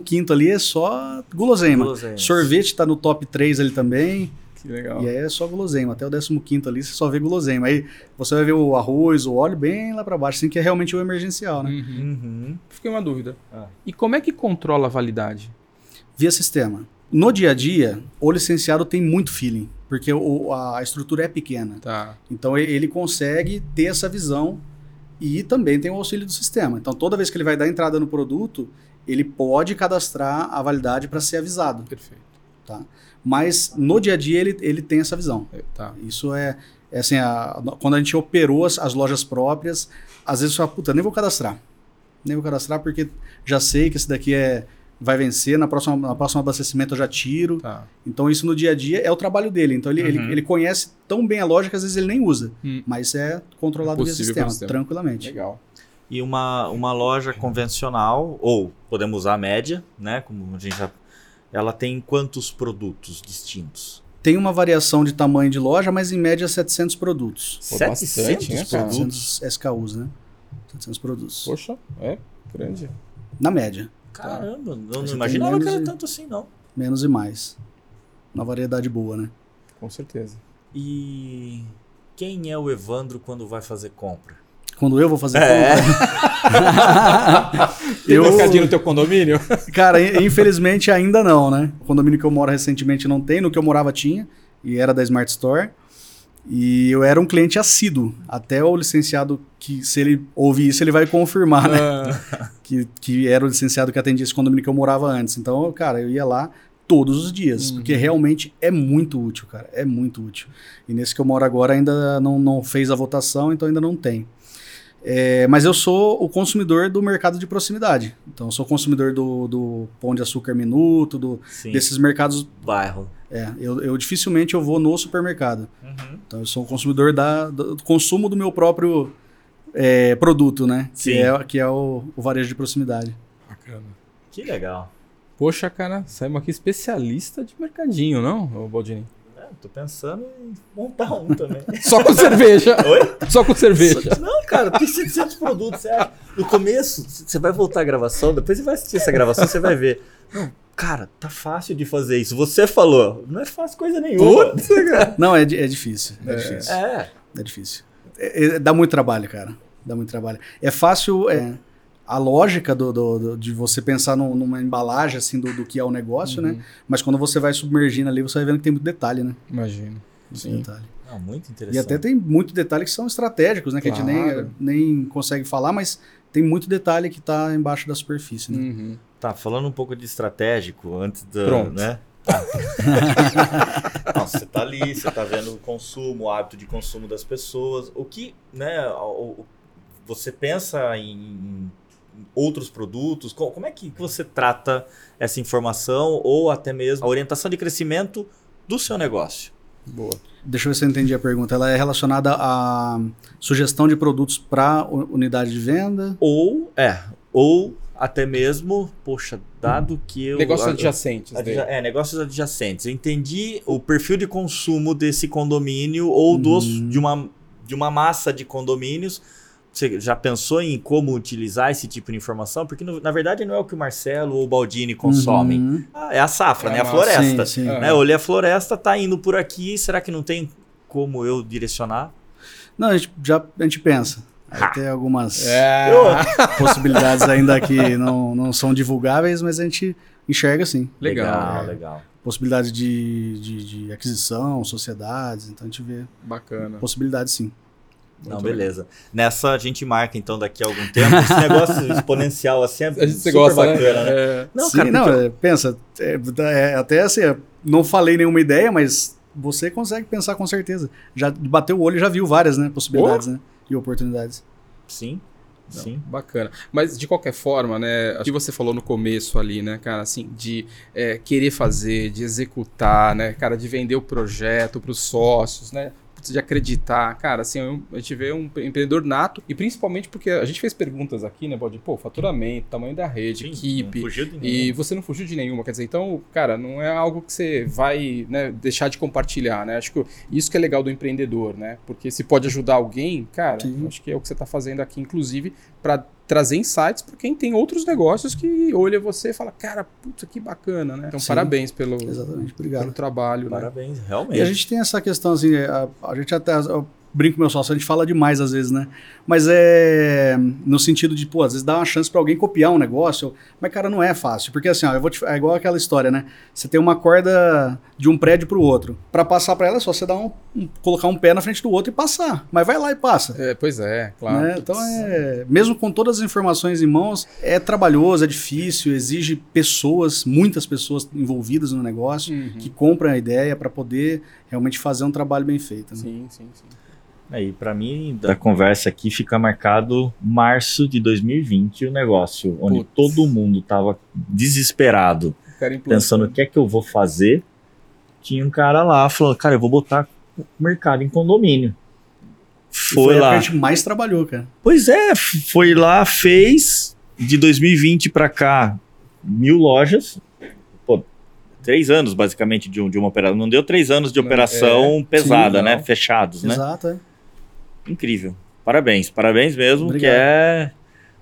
15 ali é só guloseima. Guloseimas. Sorvete tá no top 3 ali também. Que legal. E aí é só guloseima. Até o 15 ali você só vê guloseima. Aí você vai ver o arroz, o óleo bem lá pra baixo, assim que é realmente o emergencial, né? Uhum. Uhum. Fiquei uma dúvida. Ah. E como é que controla a validade? Via sistema. No dia a dia, o licenciado tem muito feeling, porque o- a estrutura é pequena. Tá. Então ele consegue ter essa visão e também tem o auxílio do sistema. Então toda vez que ele vai dar entrada no produto, ele pode cadastrar a validade para ser avisado. Perfeito. Tá? Mas no dia a dia ele, ele tem essa visão. É, Tá. Isso é, é assim, a- quando a gente operou as, as lojas próprias, às vezes você fala, puta, nem vou cadastrar. Nem vou cadastrar porque já sei que esse daqui é vai vencer, na próxima, na próxima abastecimento eu já tiro. Tá. Então isso no dia a dia é o trabalho dele. Então ele, ele, Uhum. ele conhece tão bem a lógica que às vezes ele nem usa. Hum. Mas é controlado É via sistema, pelo sistema. tranquilamente. Legal. E uma, uma loja convencional, ou podemos usar a média, né? Como a gente já. Ela tem quantos produtos distintos? Tem uma variação de tamanho de loja, mas em média 700 produtos. Pô, bastante, né, cara? produtos? 700 SKUs, né? 700 produtos. Poxa, é grande. Na média. Caramba, eu não imaginava que menos era tanto assim, não. Menos e mais. Uma variedade boa, né? Com certeza. E quem é o Evandro quando vai fazer compra? quando eu vou fazer É. compra. <laughs> Tem eu, mercadinho no teu condomínio? <laughs> cara, in- infelizmente ainda não, né? O condomínio que eu moro recentemente não tem, no que eu morava tinha, e era da Smart Store. E eu era um cliente assíduo. Até o licenciado, que se ele ouvir isso, ele vai confirmar, né? Ah, <laughs> que, que era o licenciado que atendia esse condomínio que eu morava antes. Então, cara, eu ia lá todos os dias, porque realmente é muito útil, cara, é muito útil. E nesse que eu moro agora ainda não, não fez a votação, então ainda não tem. É, mas eu sou o consumidor do mercado de proximidade. Então, eu sou consumidor do, do Pão de Açúcar Minuto, do, Sim. desses mercados. bairro. É, eu, eu dificilmente eu vou no supermercado. Uhum. Então, eu sou um consumidor da, do consumo do meu próprio é, produto, né? Sim. Que é, que é o, o varejo de proximidade. bacana. Que legal. Poxa, cara, saímos aqui especialista de mercadinho, não, Baldini? É, tô pensando em montar um também. <laughs> Só com cerveja. Oi? Só com cerveja. Não, cara, tem 700 produtos. Você acha? No começo, você vai voltar a gravação, depois você vai assistir essa gravação, você vai ver. Não, cara, tá fácil de fazer isso. Você falou, não é fácil coisa nenhuma. <laughs> Não, é, é difícil. É, difícil. É. É difícil. É- é- dá muito trabalho, cara. Dá muito trabalho. É fácil. é, a lógica do, do- do- de você pensar num- numa embalagem assim do, do que é o negócio, né? Mas quando você vai submergindo ali, você vai vendo que tem muito detalhe, né? Imagino. Muito Sim. detalhe. Não, muito interessante. E até tem muito detalhe que são estratégicos, né? Que a gente Claro. nem, nem consegue falar, mas tem muito detalhe que tá embaixo da superfície, né? Uhum. Tá, falando um pouco de estratégico antes da. Pronto. Né? <laughs> Não, você tá ali, você tá vendo o consumo, o hábito de consumo das pessoas. O que, né? o- o- você pensa em, em outros produtos? Co- Como é que você trata essa informação ou até mesmo a orientação de crescimento do seu negócio? Boa. Deixa eu ver se eu entendi a pergunta. Ela é relacionada à sugestão de produtos para unidade de venda. Ou, é, ou até mesmo, poxa, dado que eu. Negócios adjacentes Adja- dele. É, negócios adjacentes. Eu entendi o perfil de consumo desse condomínio ou dos, Uhum. de, uma, de uma massa de condomínios. Você já pensou em como utilizar esse tipo de informação? Porque, no- na verdade, não é o que o Marcelo ou o Baldini consomem. Uhum. Ah, é a safra, É né? A floresta. Sim, sim. É. Né? Olhei a floresta, tá indo por aqui. Será que não tem como eu direcionar? Não, a gente já a gente pensa. Aí tem algumas É. possibilidades ainda que não, não são divulgáveis, mas a gente enxerga sim. Legal. legal. é. legal. Possibilidades de, de, de aquisição, sociedades, então a gente vê Bacana. possibilidades sim. Não, Muito beleza. Nessa a gente marca então daqui a algum tempo. Esse <laughs> negócio exponencial assim é A gente super você gosta, bacana, né? né? É. Não, Sim, cara, não, porque- é, pensa, é, é, até assim, eu não falei nenhuma ideia, mas você consegue pensar com certeza. Já bateu o olho e já viu várias né, possibilidades né, e oportunidades. Sim, Não, sim. Bacana. Mas de qualquer forma, né? O que você falou no começo ali, né, cara, assim, de é, querer fazer, de executar, né, cara, de vender o projeto para os sócios, né? De acreditar, cara, assim, a gente vê um empreendedor nato, e principalmente porque a gente fez perguntas aqui, né, Baldi? Pô, faturamento, tamanho da rede, Sim, equipe, não fugiu de E você não fugiu de nenhuma, quer dizer, então, cara, não é algo que você vai né, deixar de compartilhar, né? Acho que isso que é legal do empreendedor, né? Porque se pode ajudar alguém, cara, Sim. acho que é o que você está fazendo aqui, inclusive, para trazer insights para quem tem outros negócios que olha você e fala, cara, puta, que bacana, né? Então, Sim. parabéns pelo, Exatamente, pelo obrigado. trabalho, né? Parabéns, realmente. E a gente tem essa questão assim, a, a gente até, eu brinco com meu sócio, a gente fala demais às vezes, né? Mas é no sentido de, pô, às vezes dá uma chance para alguém copiar um negócio, mas cara, não é fácil, porque assim, ó, eu vou te, é igual aquela história, né? Você tem uma corda de um prédio pro outro. Para passar para ela é só você dar um, um- colocar um pé na frente do outro e passar. Mas vai lá e passa. É, pois é, claro. né? Então é, mesmo com todas as informações em mãos, é trabalhoso, é difícil, exige pessoas, muitas pessoas envolvidas no negócio Uhum. que compram a ideia para poder realmente fazer um trabalho bem feito. né? Sim, sim, sim. Aí, para mim, da conversa aqui fica marcado março de 2020 o negócio, onde Putz. todo mundo tava desesperado, pensando o que é que eu vou fazer. Tinha um cara lá falando, cara, eu vou botar o mercado em condomínio. Foi, a época lá. que a gente mais trabalhou, cara. Pois é, foi lá, fez. De 2020 para cá, mil lojas. Pô, três anos basicamente de, um- de uma operação. Não deu três anos de operação é. pesada, Sim, né? Fechados, né? Exato, é. Incrível. Parabéns, parabéns mesmo, Obrigado. que é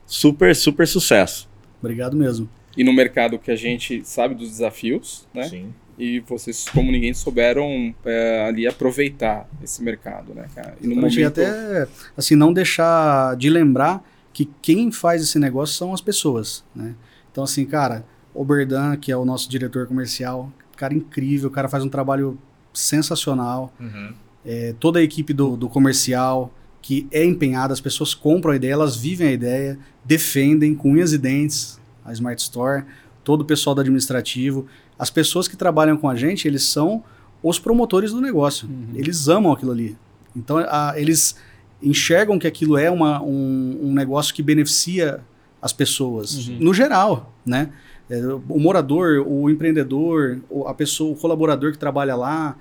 super, super sucesso. Obrigado mesmo. E no mercado que a gente sabe dos desafios, né? Sim. E vocês, como ninguém, souberam é, ali aproveitar esse mercado, né, cara? E no a gente momento... até, assim, não deixar de lembrar que quem faz esse negócio são as pessoas, né? Então, assim, cara, o Berdan, que é o nosso diretor comercial, cara incrível, o cara faz um trabalho sensacional. Uhum. É, toda a equipe do, do comercial que é empenhada, as pessoas compram a ideia, elas vivem a ideia, defendem com unhas e dentes a Smart Store, todo o pessoal do administrativo. As pessoas que trabalham com a gente, eles são os promotores do negócio. Uhum. Eles amam aquilo ali. Então, a- eles enxergam que aquilo é uma, um, um negócio que beneficia as pessoas, Uhum. no geral, né? É, O morador, o empreendedor, a pessoa, o colaborador que trabalha lá,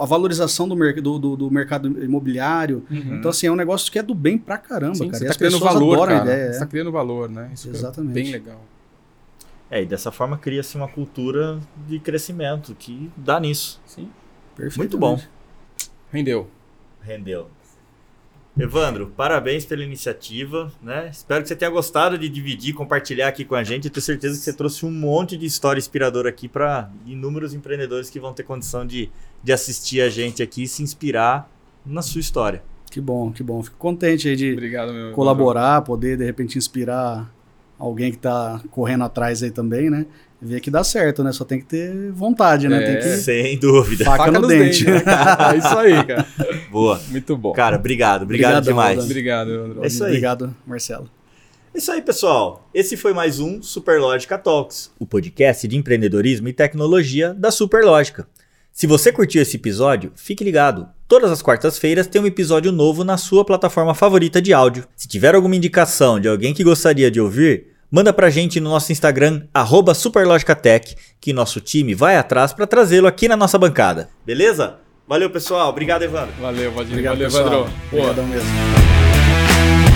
a valorização do, mer do, do- do mercado imobiliário. Uhum. Então, assim, é um negócio que é do bem pra caramba, Sim, cara. você E tá as criando valor, cara. ideia. Você é. tá criando valor, né? Isso Exatamente. é bem legal. É, e dessa forma cria-se uma cultura de crescimento que dá nisso. Sim. Muito bom. Rendeu. Rendeu. Evandro, parabéns pela iniciativa, né? Espero que você tenha gostado de dividir, compartilhar aqui com a gente. Eu tenho certeza que você trouxe um monte de história inspiradora aqui para inúmeros empreendedores que vão ter condição de, de assistir a gente aqui e se inspirar na sua história. Que bom, que bom. Fico contente aí de Obrigado, meu. colaborar, poder de repente inspirar alguém que tá correndo atrás aí também, né? Ver que dá certo, né? Só tem que ter vontade, né? É. Tem que Sem dúvida. faca, no nos dente. dentes, né? É isso aí, cara. <laughs> Boa. Muito bom. Cara, obrigado. Obrigado Obrigadão, demais. Obrigado, Evandro. É isso aí. Obrigado, Marcelo. É isso aí, pessoal. Esse foi mais um Superlógica Talks, o podcast de empreendedorismo e tecnologia da Superlógica. Se você curtiu esse episódio, fique ligado. Todas as quartas-feiras tem um episódio novo na sua plataforma favorita de áudio. Se tiver alguma indicação de alguém que gostaria de ouvir, manda pra gente no nosso Instagram, arroba SuperlógicaTech, que nosso time vai atrás para trazê-lo aqui na nossa bancada. Beleza? Valeu, pessoal. Obrigado, Evandro. Valeu, Valdir. Obrigado, Valeu. Evandro. Pô, Obrigadão mesmo.